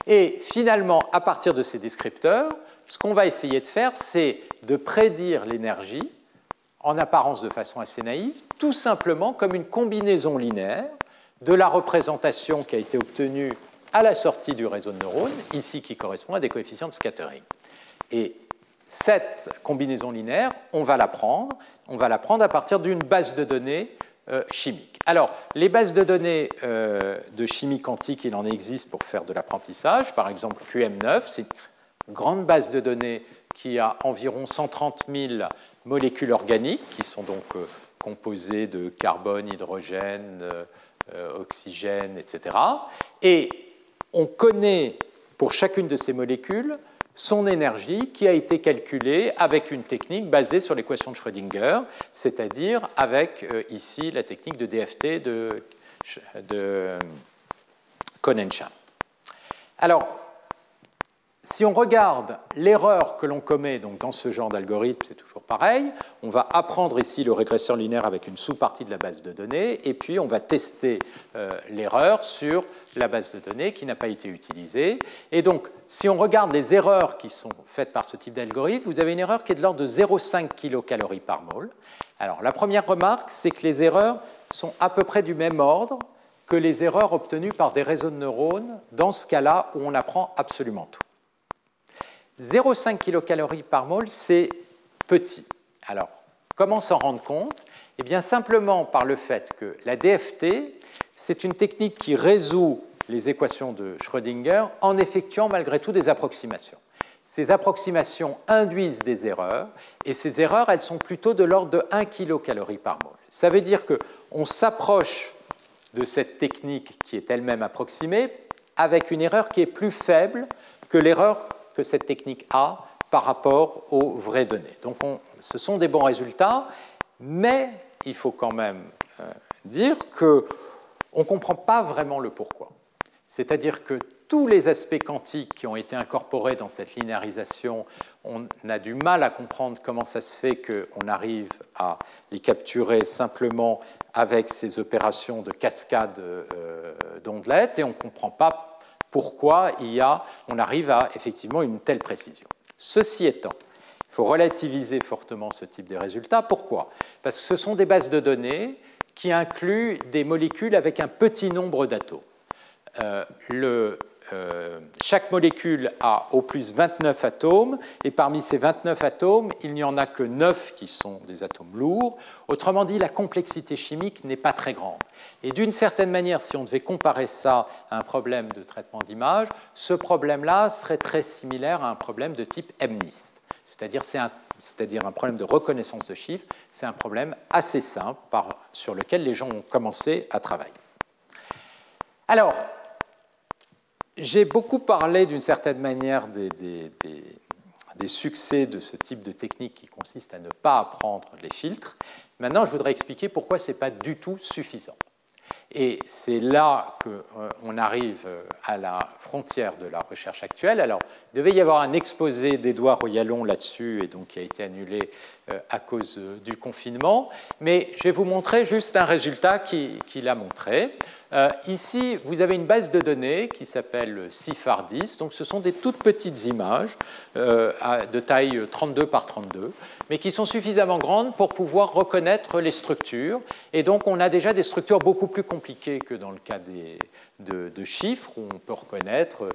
Et finalement, à partir de ces descripteurs, ce qu'on va essayer de faire, c'est de prédire l'énergie, en apparence de façon assez naïve, tout simplement comme une combinaison linéaire de la représentation qui a été obtenue à la sortie du réseau de neurones, ici qui correspond à des coefficients de scattering. Et cette combinaison linéaire, on va la prendre, on va la à partir d'une base de données euh, chimique. Alors, les bases de données euh, de chimie quantique, il en existe pour faire de l'apprentissage. Par exemple, QM9, c'est une grande base de données qui a environ 130 000 molécules organiques, qui sont donc euh, composées de carbone, hydrogène, oxygène, etc. Et on connaît pour chacune de ces molécules son énergie qui a été calculée avec une technique basée sur l'équation de Schrödinger, c'est-à-dire avec euh, ici la technique de DFT de, de Alors, si on regarde l'erreur que l'on commet donc, dans ce genre d'algorithme, c'est toujours pareil. On va apprendre ici le régresseur linéaire avec une sous-partie de la base de données, et puis on va tester euh, l'erreur sur la base de données qui n'a pas été utilisée. Et donc, si on regarde les erreurs qui sont faites par ce type d'algorithme, vous avez une erreur qui est de l'ordre de 0,5 kcal par mol. Alors, la première remarque, c'est que les erreurs sont à peu près du même ordre que les erreurs obtenues par des réseaux de neurones dans ce cas-là où on apprend absolument tout. 0,5 kcal par mol, c'est petit. Alors, comment s'en rendre compte? Eh bien, simplement par le fait que la DFT, c'est une technique qui résout les équations de Schrödinger en effectuant malgré tout des approximations. Ces approximations induisent des erreurs, et ces erreurs, elles sont plutôt de l'ordre de 1 kcal par mol. Ça veut dire qu'on s'approche de cette technique qui est elle-même approximée avec une erreur qui est plus faible que l'erreur que cette technique a par rapport aux vraies données. Donc ce sont des bons résultats, mais il faut quand même euh, dire qu'on ne comprend pas vraiment le pourquoi. C'est-à-dire que tous les aspects quantiques qui ont été incorporés dans cette linéarisation, on a du mal à comprendre comment ça se fait qu'on arrive à les capturer simplement avec ces opérations de cascade euh, d'ondelettes et on ne comprend pas pourquoi il on arrive à effectivement une telle précision. Ceci étant, il faut relativiser fortement ce type de résultats. Pourquoi? Parce que ce sont des bases de données qui incluent des molécules avec un petit nombre d'atomes. Euh, euh, chaque molécule a au plus 29 atomes, et parmi ces 29 atomes, il n'y en a que 9 qui sont des atomes lourds. Autrement dit, la complexité chimique n'est pas très grande. Et d'une certaine manière, si on devait comparer ça à un problème de traitement d'image, ce problème-là serait très similaire à un problème de type MNIST, c'est-à-dire c'est un, un, problème de reconnaissance de chiffres, c'est un problème assez simple sur lequel les gens ont commencé à travailler. Alors, j'ai beaucoup parlé d'une certaine manière des, succès de ce type de technique qui consiste à ne pas apprendre les filtres. Maintenant, je voudrais expliquer pourquoi ce n'est pas du tout suffisant. Et c'est là qu'on euh, arrive euh, à la frontière de la recherche actuelle. Alors, il devait y avoir un exposé d'Edouard Royalon là-dessus, et donc qui a été annulé à cause du confinement. Mais je vais vous montrer juste un résultat qu'il a montré. Euh, ici, vous avez une base de données qui s'appelle CIFAR10. Donc, ce sont des toutes petites images euh, de taille 32 par 32, mais qui sont suffisamment grandes pour pouvoir reconnaître les structures. Et donc, on a déjà des structures beaucoup plus compliquées que dans le cas des, de, chiffres, où on peut reconnaître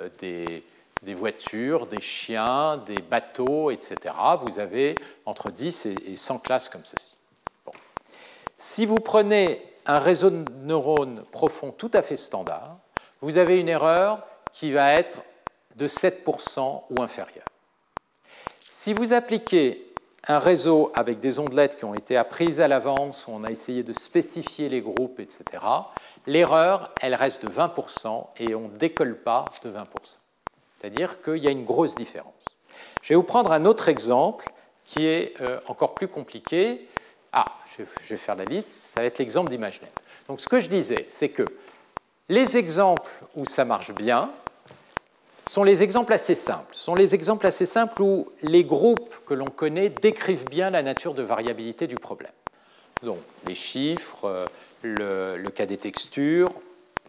euh, des, des, voitures, des chiens, des bateaux, etc. Vous avez entre 10 et 100 classes comme ceci. Si vous prenez un réseau de neurones profond tout à fait standard, vous avez une erreur qui va être de 7% ou inférieure. Si vous appliquez un réseau avec des ondelettes qui ont été apprises à l'avance, où on a essayé de spécifier les groupes, etc., l'erreur, elle reste de 20% et on ne décolle pas de 20%. C'est-à-dire qu'il y a une grosse différence. Je vais vous prendre un autre exemple qui est encore plus compliqué. Ah, je vais faire la liste, ça va être l'exemple d'ImageNet. Donc ce que je disais, c'est que les exemples où ça marche bien sont les exemples assez simples. sont les exemples assez simples où les groupes que l'on connaît décrivent bien la nature de variabilité du problème. Donc les chiffres, le cas des textures,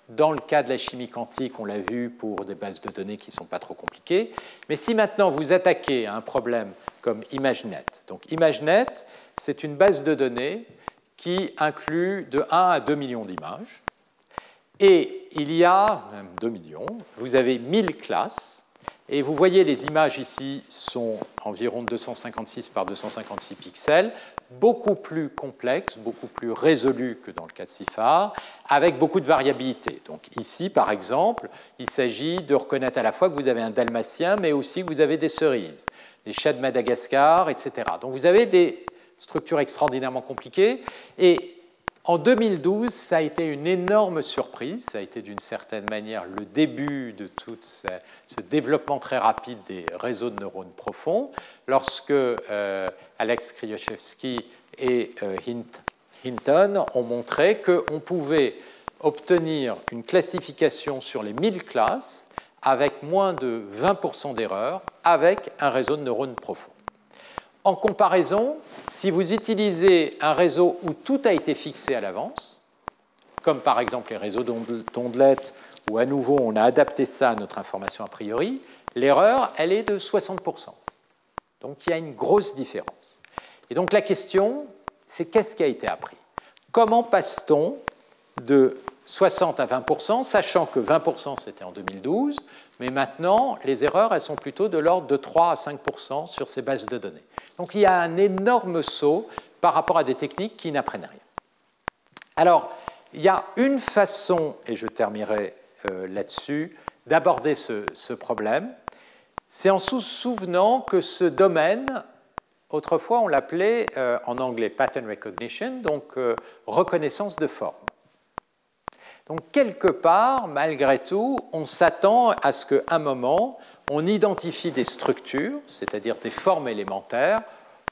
dans le cas de la chimie quantique, on l'a vu pour des bases de données qui ne sont pas trop compliquées. Mais si maintenant vous attaquez à un problème comme ImageNet, donc ImageNet, c'est une base de données qui inclut de 1 à 2 millions d'images. Et il y a, même 2 millions, vous avez 1000 classes. Et vous voyez, les images ici sont environ 256 par 256 pixels beaucoup plus complexe, beaucoup plus résolu que dans le cas de CIFAR, avec beaucoup de variabilité. Donc ici, par exemple, il s'agit de reconnaître à la fois que vous avez un dalmatien, mais aussi que vous avez des cerises, des chats de Madagascar, etc. Donc vous avez des structures extraordinairement compliquées. Et en 2012, ça a été une énorme surprise. Ça a été d'une certaine manière le début de tout ce développement très rapide des réseaux de neurones profonds, lorsque euh, Alex Kriochevsky et euh, Hinton ont montré qu'on pouvait obtenir une classification sur les 1000 classes avec moins de 20% d'erreurs avec un réseau de neurones profonds. En comparaison, si vous utilisez un réseau où tout a été fixé à l'avance, comme par exemple les réseaux d'ondelettes, où à nouveau on a adapté ça à notre information a priori, l'erreur, elle est de 60%. Donc il y a une grosse différence. Et donc la question, c'est qu'est-ce qui a été appris? Comment passe-t-on de 60 à 20%, sachant que 20% c'était en 2012, mais maintenant les erreurs elles sont plutôt de l'ordre de 3 à 5% sur ces bases de données. Donc il y a un énorme saut par rapport à des techniques qui n'apprennent rien. Alors, il y a une façon, et je terminerai euh, là-dessus, d'aborder ce, problème, c'est en se souvenant que ce domaine, autrefois on l'appelait euh, en anglais pattern recognition, donc euh, reconnaissance de forme. Donc quelque part, malgré tout, on s'attend à ce qu'à un moment, on identifie des structures, c'est-à-dire des formes élémentaires,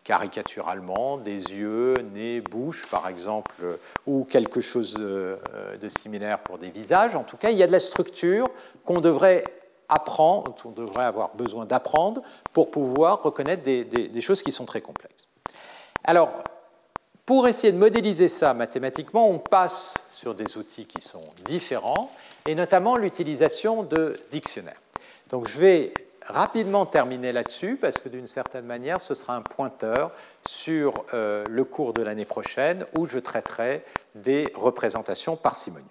caricaturalement, des yeux, nez, bouche par exemple, ou quelque chose de similaire pour des visages. En tout cas, il y a de la structure qu'on devrait apprendre, qu'on devrait avoir besoin d'apprendre pour pouvoir reconnaître des, choses qui sont très complexes. Alors, pour essayer de modéliser ça mathématiquement, on passe sur des outils qui sont différents, et notamment l'utilisation de dictionnaires. Donc je vais rapidement terminer là-dessus parce que d'une certaine manière, ce sera un pointeur sur euh, le cours de l'année prochaine où je traiterai des représentations parcimonieuses.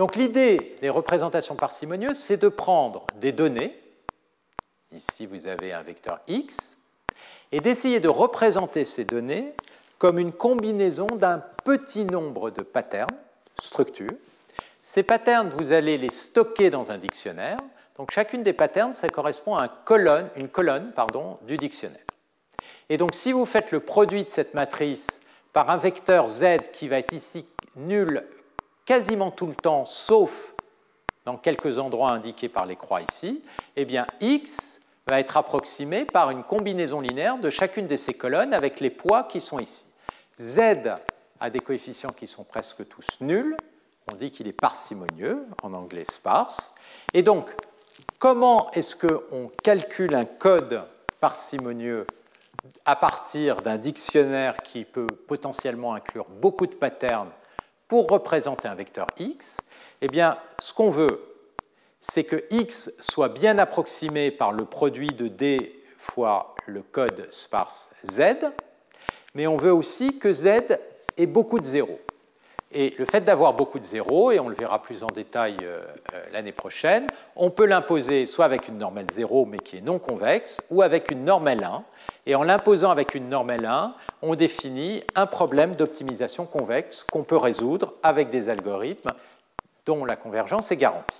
Donc l'idée des représentations parcimonieuses, c'est de prendre des données, ici vous avez un vecteur x, et d'essayer de représenter ces données comme une combinaison d'un petit nombre de patterns, structures. Ces patterns, vous allez les stocker dans un dictionnaire, donc chacune des patterns, ça correspond à une colonne du dictionnaire. Et donc si vous faites le produit de cette matrice par un vecteur z qui va être ici nul quasiment tout le temps, sauf dans quelques endroits indiqués par les croix ici, eh bien x va être approximé par une combinaison linéaire de chacune de ces colonnes avec les poids qui sont ici. z a des coefficients qui sont presque tous nuls, on dit qu'il est parcimonieux, en anglais sparse, et donc Comment est-ce qu'on calcule un code parcimonieux à partir d'un dictionnaire qui peut potentiellement inclure beaucoup de patterns pour représenter un vecteur x Eh bien, ce qu'on veut, c'est que x soit bien approximé par le produit de d fois le code sparse z, mais on veut aussi que z ait beaucoup de zéros. Et le fait d'avoir beaucoup de zéros, et on le verra plus en détail euh, euh, l'année prochaine, on peut l'imposer soit avec une normale 0 mais qui est non convexe, ou avec une normale 1. Et en l'imposant avec une normale 1, on définit un problème d'optimisation convexe qu'on peut résoudre avec des algorithmes dont la convergence est garantie.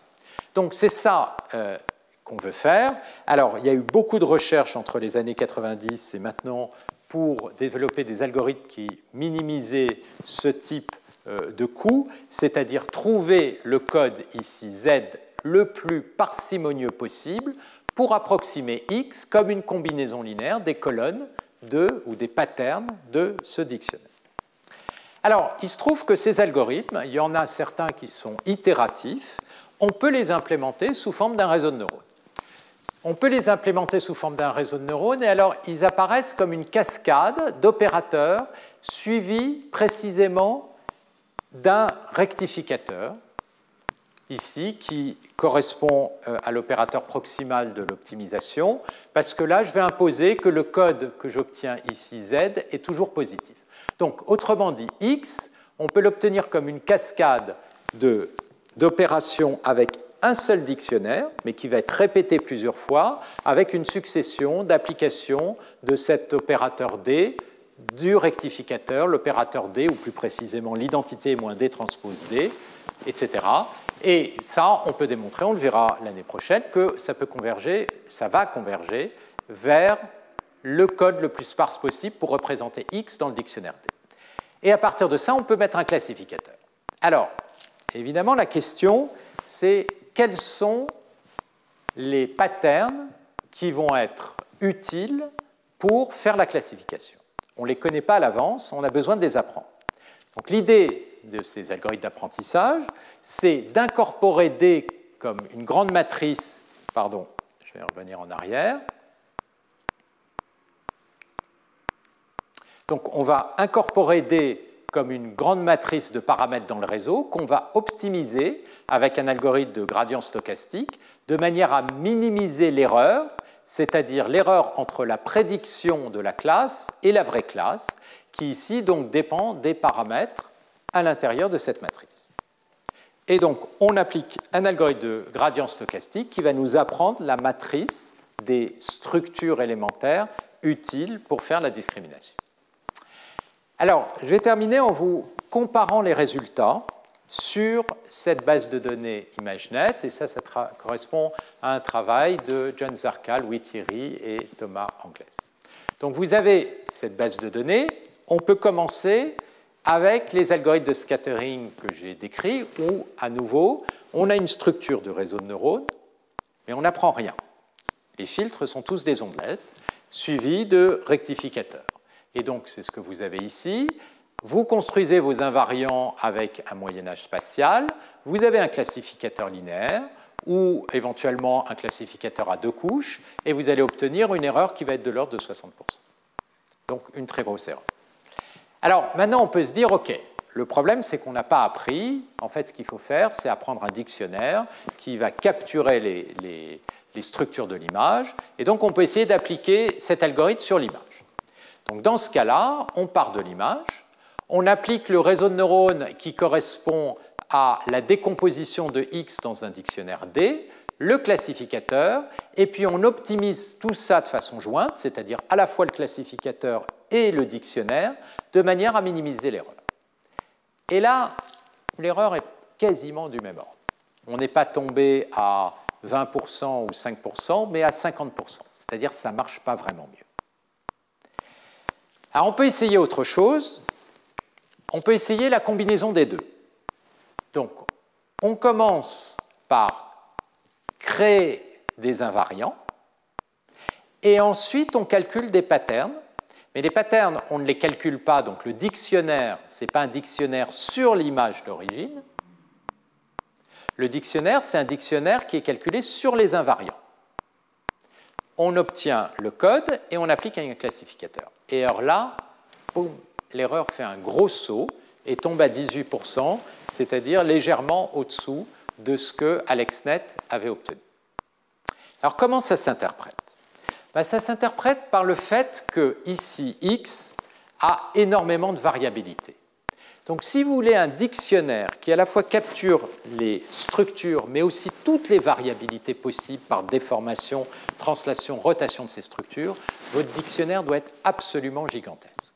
Donc c'est ça euh, qu'on veut faire. Alors il y a eu beaucoup de recherches entre les années 90 et maintenant pour développer des algorithmes qui minimisaient ce type euh, de coût, c'est-à-dire trouver le code ici Z le plus parcimonieux possible pour approximer X comme une combinaison linéaire des colonnes de, ou des patterns de ce dictionnaire. Alors, il se trouve que ces algorithmes, il y en a certains qui sont itératifs, on peut les implémenter sous forme d'un réseau de neurones. On peut les implémenter sous forme d'un réseau de neurones et alors ils apparaissent comme une cascade d'opérateurs suivis précisément d'un rectificateur, ici, qui correspond euh, à l'opérateur proximal de l'optimisation, parce que là, je vais imposer que le code que j'obtiens ici, z, est toujours positif. Donc, autrement dit, x, on peut l'obtenir comme une cascade d'opérations avec un seul dictionnaire, mais qui va être répété plusieurs fois, avec une succession d'applications de cet opérateur D, du rectificateur, l'opérateur D, ou plus précisément l'identité moins D transpose D, etc. Et ça, on peut démontrer, on le verra l'année prochaine, que ça peut converger, ça va converger vers le code le plus sparse possible pour représenter X dans le dictionnaire D. Et à partir de ça, on peut mettre un classificateur. Alors, évidemment, la question, c'est quels sont les patterns qui vont être utiles pour faire la classification. On ne les connaît pas à l'avance, on a besoin de les apprendre. Donc l'idée de ces algorithmes d'apprentissage, c'est d'incorporer D comme une grande matrice, pardon, je vais revenir en arrière. Donc on va incorporer D comme une grande matrice de paramètres dans le réseau qu'on va optimiser avec un algorithme de gradient stochastique de manière à minimiser l'erreur, c'est-à-dire l'erreur entre la prédiction de la classe et la vraie classe, qui ici donc dépend des paramètres à l'intérieur de cette matrice. Et donc on applique un algorithme de gradient stochastique qui va nous apprendre la matrice des structures élémentaires utiles pour faire la discrimination. Alors, je vais terminer en vous comparant les résultats sur cette base de données ImageNet, et ça, ça correspond à un travail de John Zarkal, Louis Thierry et Thomas Anglès. Donc vous avez cette base de données, on peut commencer avec les algorithmes de scattering que j'ai décrits, où, à nouveau, on a une structure de réseau de neurones, mais on n'apprend rien. Les filtres sont tous des ondelettes, suivis de rectificateurs. Et donc, c'est ce que vous avez ici. Vous construisez vos invariants avec un moyen-âge spatial. Vous avez un classificateur linéaire ou éventuellement un classificateur à deux couches, et vous allez obtenir une erreur qui va être de l'ordre de 60%. Donc, une très grosse erreur. Alors, maintenant, on peut se dire, OK, le problème, c'est qu'on n'a pas appris. En fait, ce qu'il faut faire, c'est apprendre un dictionnaire qui va capturer les, les structures de l'image. Et donc, on peut essayer d'appliquer cet algorithme sur l'image. Donc dans ce cas-là, on part de l'image, on applique le réseau de neurones qui correspond à la décomposition de X dans un dictionnaire D, le classificateur, et puis on optimise tout ça de façon jointe, c'est-à-dire à la fois le classificateur et le dictionnaire, de manière à minimiser l'erreur. Et là, l'erreur est quasiment du même ordre. On n'est pas tombé à 20% ou 5%, mais à 50%, c'est-à-dire que ça ne marche pas vraiment mieux. Alors on peut essayer autre chose, on peut essayer la combinaison des deux. Donc on commence par créer des invariants et ensuite on calcule des patterns. Mais les patterns, on ne les calcule pas, donc le dictionnaire, ce n'est pas un dictionnaire sur l'image d'origine. Le dictionnaire, c'est un dictionnaire qui est calculé sur les invariants on obtient le code et on applique un classificateur. Et alors là, l'erreur fait un gros saut et tombe à 18%, c'est-à-dire légèrement au-dessous de ce que AlexNet avait obtenu. Alors comment ça s'interprète? Ben, Ça s'interprète par le fait que ici x a énormément de variabilité. Donc si vous voulez un dictionnaire qui à la fois capture les structures, mais aussi toutes les variabilités possibles par déformation, translation, rotation de ces structures, votre dictionnaire doit être absolument gigantesque.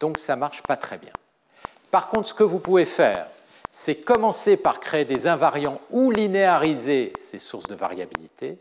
Donc ça ne marche pas très bien. Par contre, ce que vous pouvez faire, c'est commencer par créer des invariants ou linéariser ces sources de variabilité.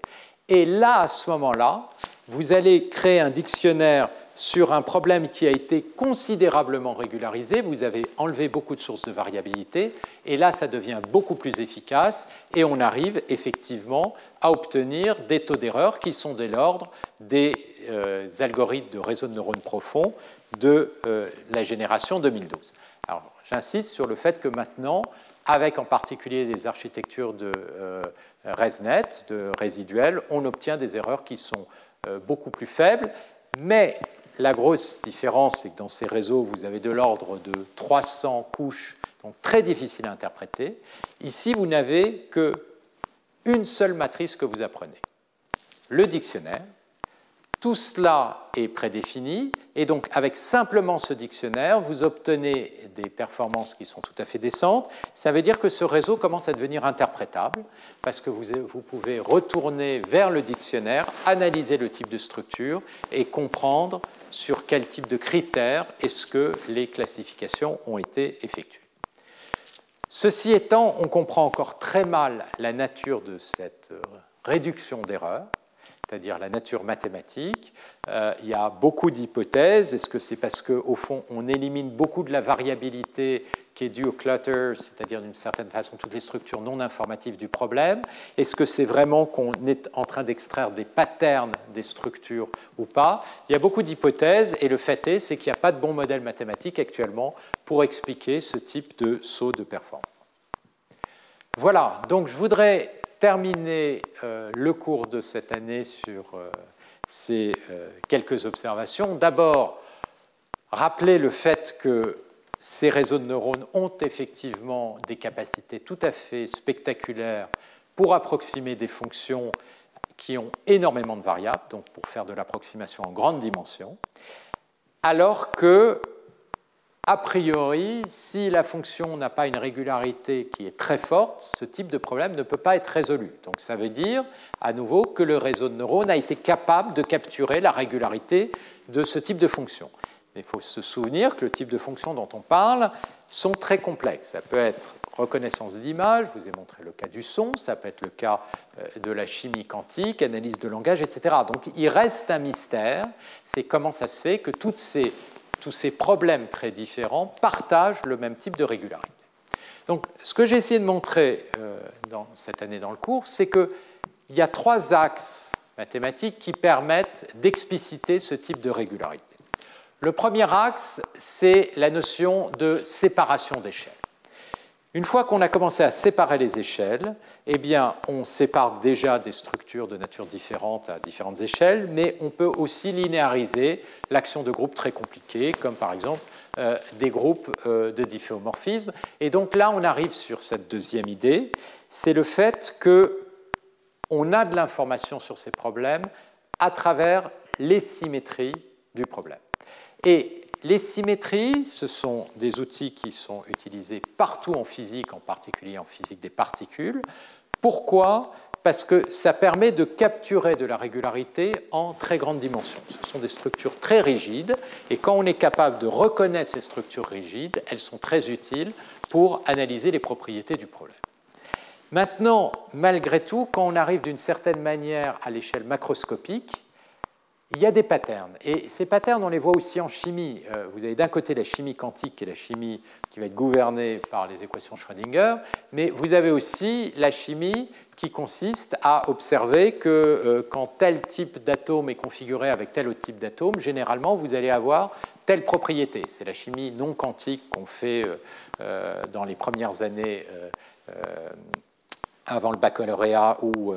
Et là, à ce moment-là, vous allez créer un dictionnaire sur un problème qui a été considérablement régularisé. Vous avez enlevé beaucoup de sources de variabilité et là, ça devient beaucoup plus efficace et on arrive effectivement à obtenir des taux d'erreur qui sont de l'ordre des euh, algorithmes de réseau de neurones profonds de euh, la génération 2012. Alors, j'insiste sur le fait que maintenant, avec en particulier des architectures de euh, ResNet, de résiduels, on obtient des erreurs qui sont beaucoup plus faibles, mais la grosse différence, c'est que dans ces réseaux, vous avez de l'ordre de 300 couches, donc très difficile à interpréter. Ici, vous n'avez qu'une seule matrice que vous apprenez, le dictionnaire, tout cela est prédéfini et donc avec simplement ce dictionnaire, vous obtenez des performances qui sont tout à fait décentes. Ça veut dire que ce réseau commence à devenir interprétable parce que vous, pouvez retourner vers le dictionnaire, analyser le type de structure et comprendre sur quel type de critères est-ce que les classifications ont été effectuées. Ceci étant, on comprend encore très mal la nature de cette réduction d'erreurs c'est-à-dire la nature mathématique. Euh, il y a beaucoup d'hypothèses. Est-ce que c'est parce qu'au fond, on élimine beaucoup de la variabilité qui est due au clutter, c'est-à-dire d'une certaine façon toutes les structures non informatives du problème? Est-ce que c'est vraiment qu'on est en train d'extraire des patterns des structures ou pas? Il y a beaucoup d'hypothèses et le fait est, c'est qu'il n'y a pas de bon modèle mathématique actuellement pour expliquer ce type de saut de performance. Voilà, donc je voudrais terminer euh, le cours de cette année sur euh, ces euh, quelques observations. D'abord, rappeler le fait que ces réseaux de neurones ont effectivement des capacités tout à fait spectaculaires pour approximer des fonctions qui ont énormément de variables, donc pour faire de l'approximation en grande dimension, alors que a priori, si la fonction n'a pas une régularité qui est très forte, ce type de problème ne peut pas être résolu. Donc ça veut dire, à nouveau, que le réseau de neurones a été capable de capturer la régularité de ce type de fonction. il faut se souvenir que le type de fonctions dont on parle sont très complexes. Ça peut être reconnaissance d'image, je vous ai montré le cas du son, ça peut être le cas euh, de la chimie quantique, analyse de langage, etc. Donc il reste un mystère, c'est comment ça se fait que toutes ces tous ces problèmes très différents partagent le même type de régularité. Donc, ce que j'ai essayé de montrer euh, cette année dans le cours, c'est qu'il y a trois axes mathématiques qui permettent d'expliciter ce type de régularité. Le premier axe, c'est la notion de séparation d'échelle. Une fois qu'on a commencé à séparer les échelles, eh bien, on sépare déjà des structures de nature différente à différentes échelles, mais on peut aussi linéariser l'action de groupes très compliqués, comme par exemple euh, des groupes euh, de difféomorphisme. Et donc là, on arrive sur cette deuxième idée, c'est le fait qu'on a de l'information sur ces problèmes à travers les symétries du problème. Et les symétries, ce sont des outils qui sont utilisés partout en physique, en particulier en physique des particules. Pourquoi? Parce que ça permet de capturer de la régularité en très grande dimension. Ce sont des structures très rigides, et quand on est capable de reconnaître ces structures rigides, elles sont très utiles pour analyser les propriétés du problème. Maintenant, malgré tout, quand on arrive d'une certaine manière à l'échelle macroscopique, il y a des patterns. Et ces patterns, on les voit aussi en chimie. Euh, vous avez d'un côté la chimie quantique, qui est la chimie qui va être gouvernée par les équations Schrödinger, mais vous avez aussi la chimie qui consiste à observer que euh, quand tel type d'atome est configuré avec tel autre type d'atome, généralement, vous allez avoir telle propriété. C'est la chimie non quantique qu'on fait euh, dans les premières années avant le baccalauréat ou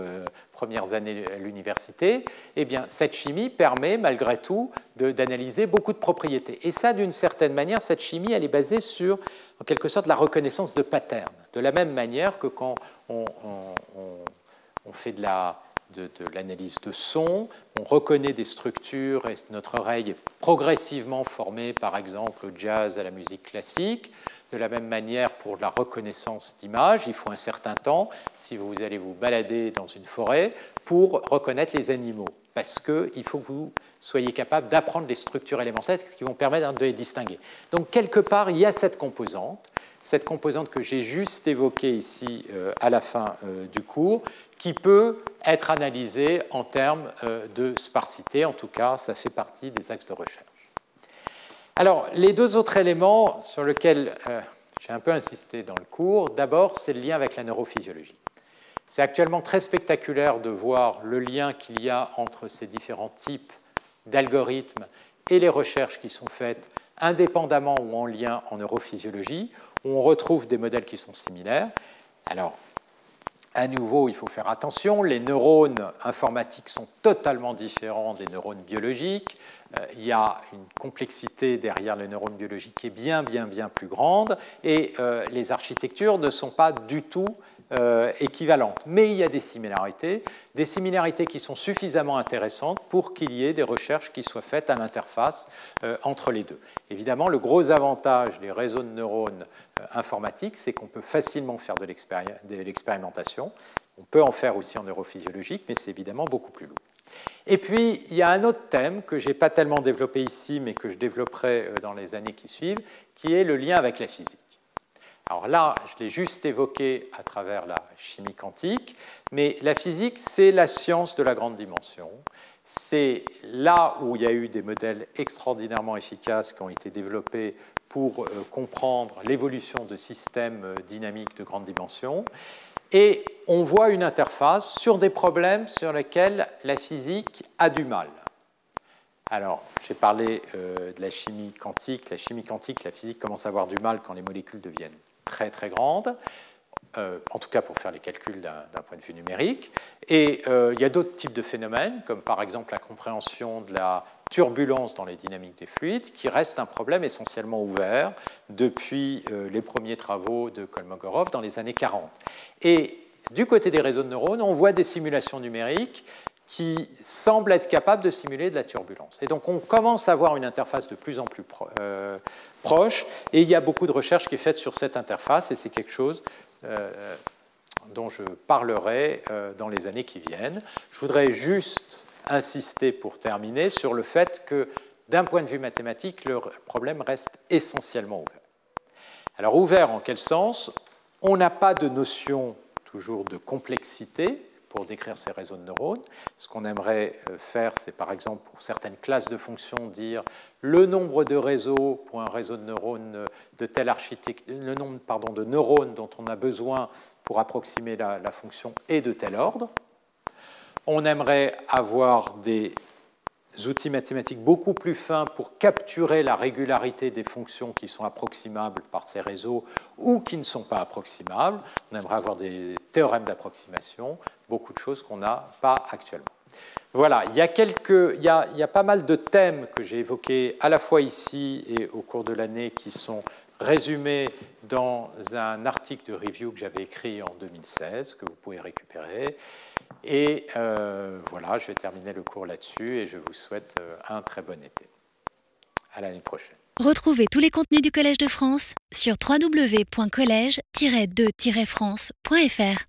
premières années à l'université, eh bien, cette chimie permet malgré tout d'analyser beaucoup de propriétés. Et ça, d'une certaine manière, cette chimie, elle est basée sur, en quelque sorte, la reconnaissance de patterns. De la même manière que quand on, fait de la, de, l'analyse de son, on reconnaît des structures et notre oreille est progressivement formée, par exemple, au jazz, à la musique classique. De la même manière, pour la reconnaissance d'images, il faut un certain temps, si vous allez vous balader dans une forêt, pour reconnaître les animaux. Parce qu'il faut que vous soyez capable d'apprendre les structures élémentaires qui vont permettre de les distinguer. Donc, quelque part, il y a cette composante, cette composante que j'ai juste évoquée ici euh, à la fin euh, du cours, qui peut être analysée en termes euh, de sparsité. En tout cas, ça fait partie des axes de recherche. Alors, les deux autres éléments sur lesquels euh, j'ai un peu insisté dans le cours, d'abord, c'est le lien avec la neurophysiologie. C'est actuellement très spectaculaire de voir le lien qu'il y a entre ces différents types d'algorithmes et les recherches qui sont faites indépendamment ou en lien en neurophysiologie, où on retrouve des modèles qui sont similaires. Alors, à nouveau, il faut faire attention, les neurones informatiques sont totalement différents des neurones biologiques. Euh, il y a une complexité derrière les neurones biologiques qui est bien, bien, bien plus grande, et euh, les architectures ne sont pas du tout euh, équivalentes. Mais il y a des similarités, des similarités qui sont suffisamment intéressantes pour qu'il y ait des recherches qui soient faites à l'interface entre les deux. Évidemment, le gros avantage des réseaux de neurones euh, informatique, c'est qu'on peut facilement faire de l'expérimentation. On peut en faire aussi en neurophysiologique, mais c'est évidemment beaucoup plus lourd. Et puis, il y a un autre thème que je n'ai pas tellement développé ici, mais que je développerai euh, dans les années qui suivent, qui est le lien avec la physique. Alors là, je l'ai juste évoqué à travers la chimie quantique, mais la physique, c'est la science de la grande dimension. C'est là où il y a eu des modèles extraordinairement efficaces qui ont été développés pour euh, comprendre l'évolution de systèmes euh, dynamiques de grande dimension. Et on voit une interface sur des problèmes sur lesquels la physique a du mal. Alors, j'ai parlé euh, de la chimie quantique. La chimie quantique, la physique commence à avoir du mal quand les molécules deviennent très très grandes, en tout cas pour faire les calculs d'un point de vue numérique. Et il y a d'autres types de phénomènes, comme par exemple la compréhension de la turbulence dans les dynamiques des fluides, qui reste un problème essentiellement ouvert depuis euh, les premiers travaux de Kolmogorov dans les années 40. Et du côté des réseaux de neurones, on voit des simulations numériques qui semblent être capables de simuler de la turbulence. Et donc on commence à avoir une interface de plus en plus euh, et il y a beaucoup de recherches qui est faite sur cette interface, et c'est quelque chose euh, dont je parlerai dans les années qui viennent. Je voudrais juste insister pour terminer sur le fait que d'un point de vue mathématique, le problème reste essentiellement ouvert. Alors ouvert en quel sens? On n'a pas de notion toujours de complexité pour décrire ces réseaux de neurones. Ce qu'on aimerait euh, faire, c'est par exemple pour certaines classes de fonctions dire le nombre de réseaux pour un réseau de neurones de telle architecture, le nombre de neurones dont on a besoin pour approximer la fonction est de tel ordre. On aimerait avoir des outils mathématiques beaucoup plus fins pour capturer la régularité des fonctions qui sont approximables par ces réseaux ou qui ne sont pas approximables. On aimerait avoir des théorèmes d'approximation, beaucoup de choses qu'on n'a pas actuellement. Voilà, il y, a quelques, il, y a, il y a pas mal de thèmes que j'ai évoqués à la fois ici et au cours de l'année qui sont résumés dans un article de review que j'avais écrit en 2016, que vous pouvez récupérer. Et euh, voilà, je vais terminer le cours là-dessus et je vous souhaite euh, un très bon été. À l'année prochaine. Retrouvez tous les contenus du Collège de France sur www.colège-2-france.fr.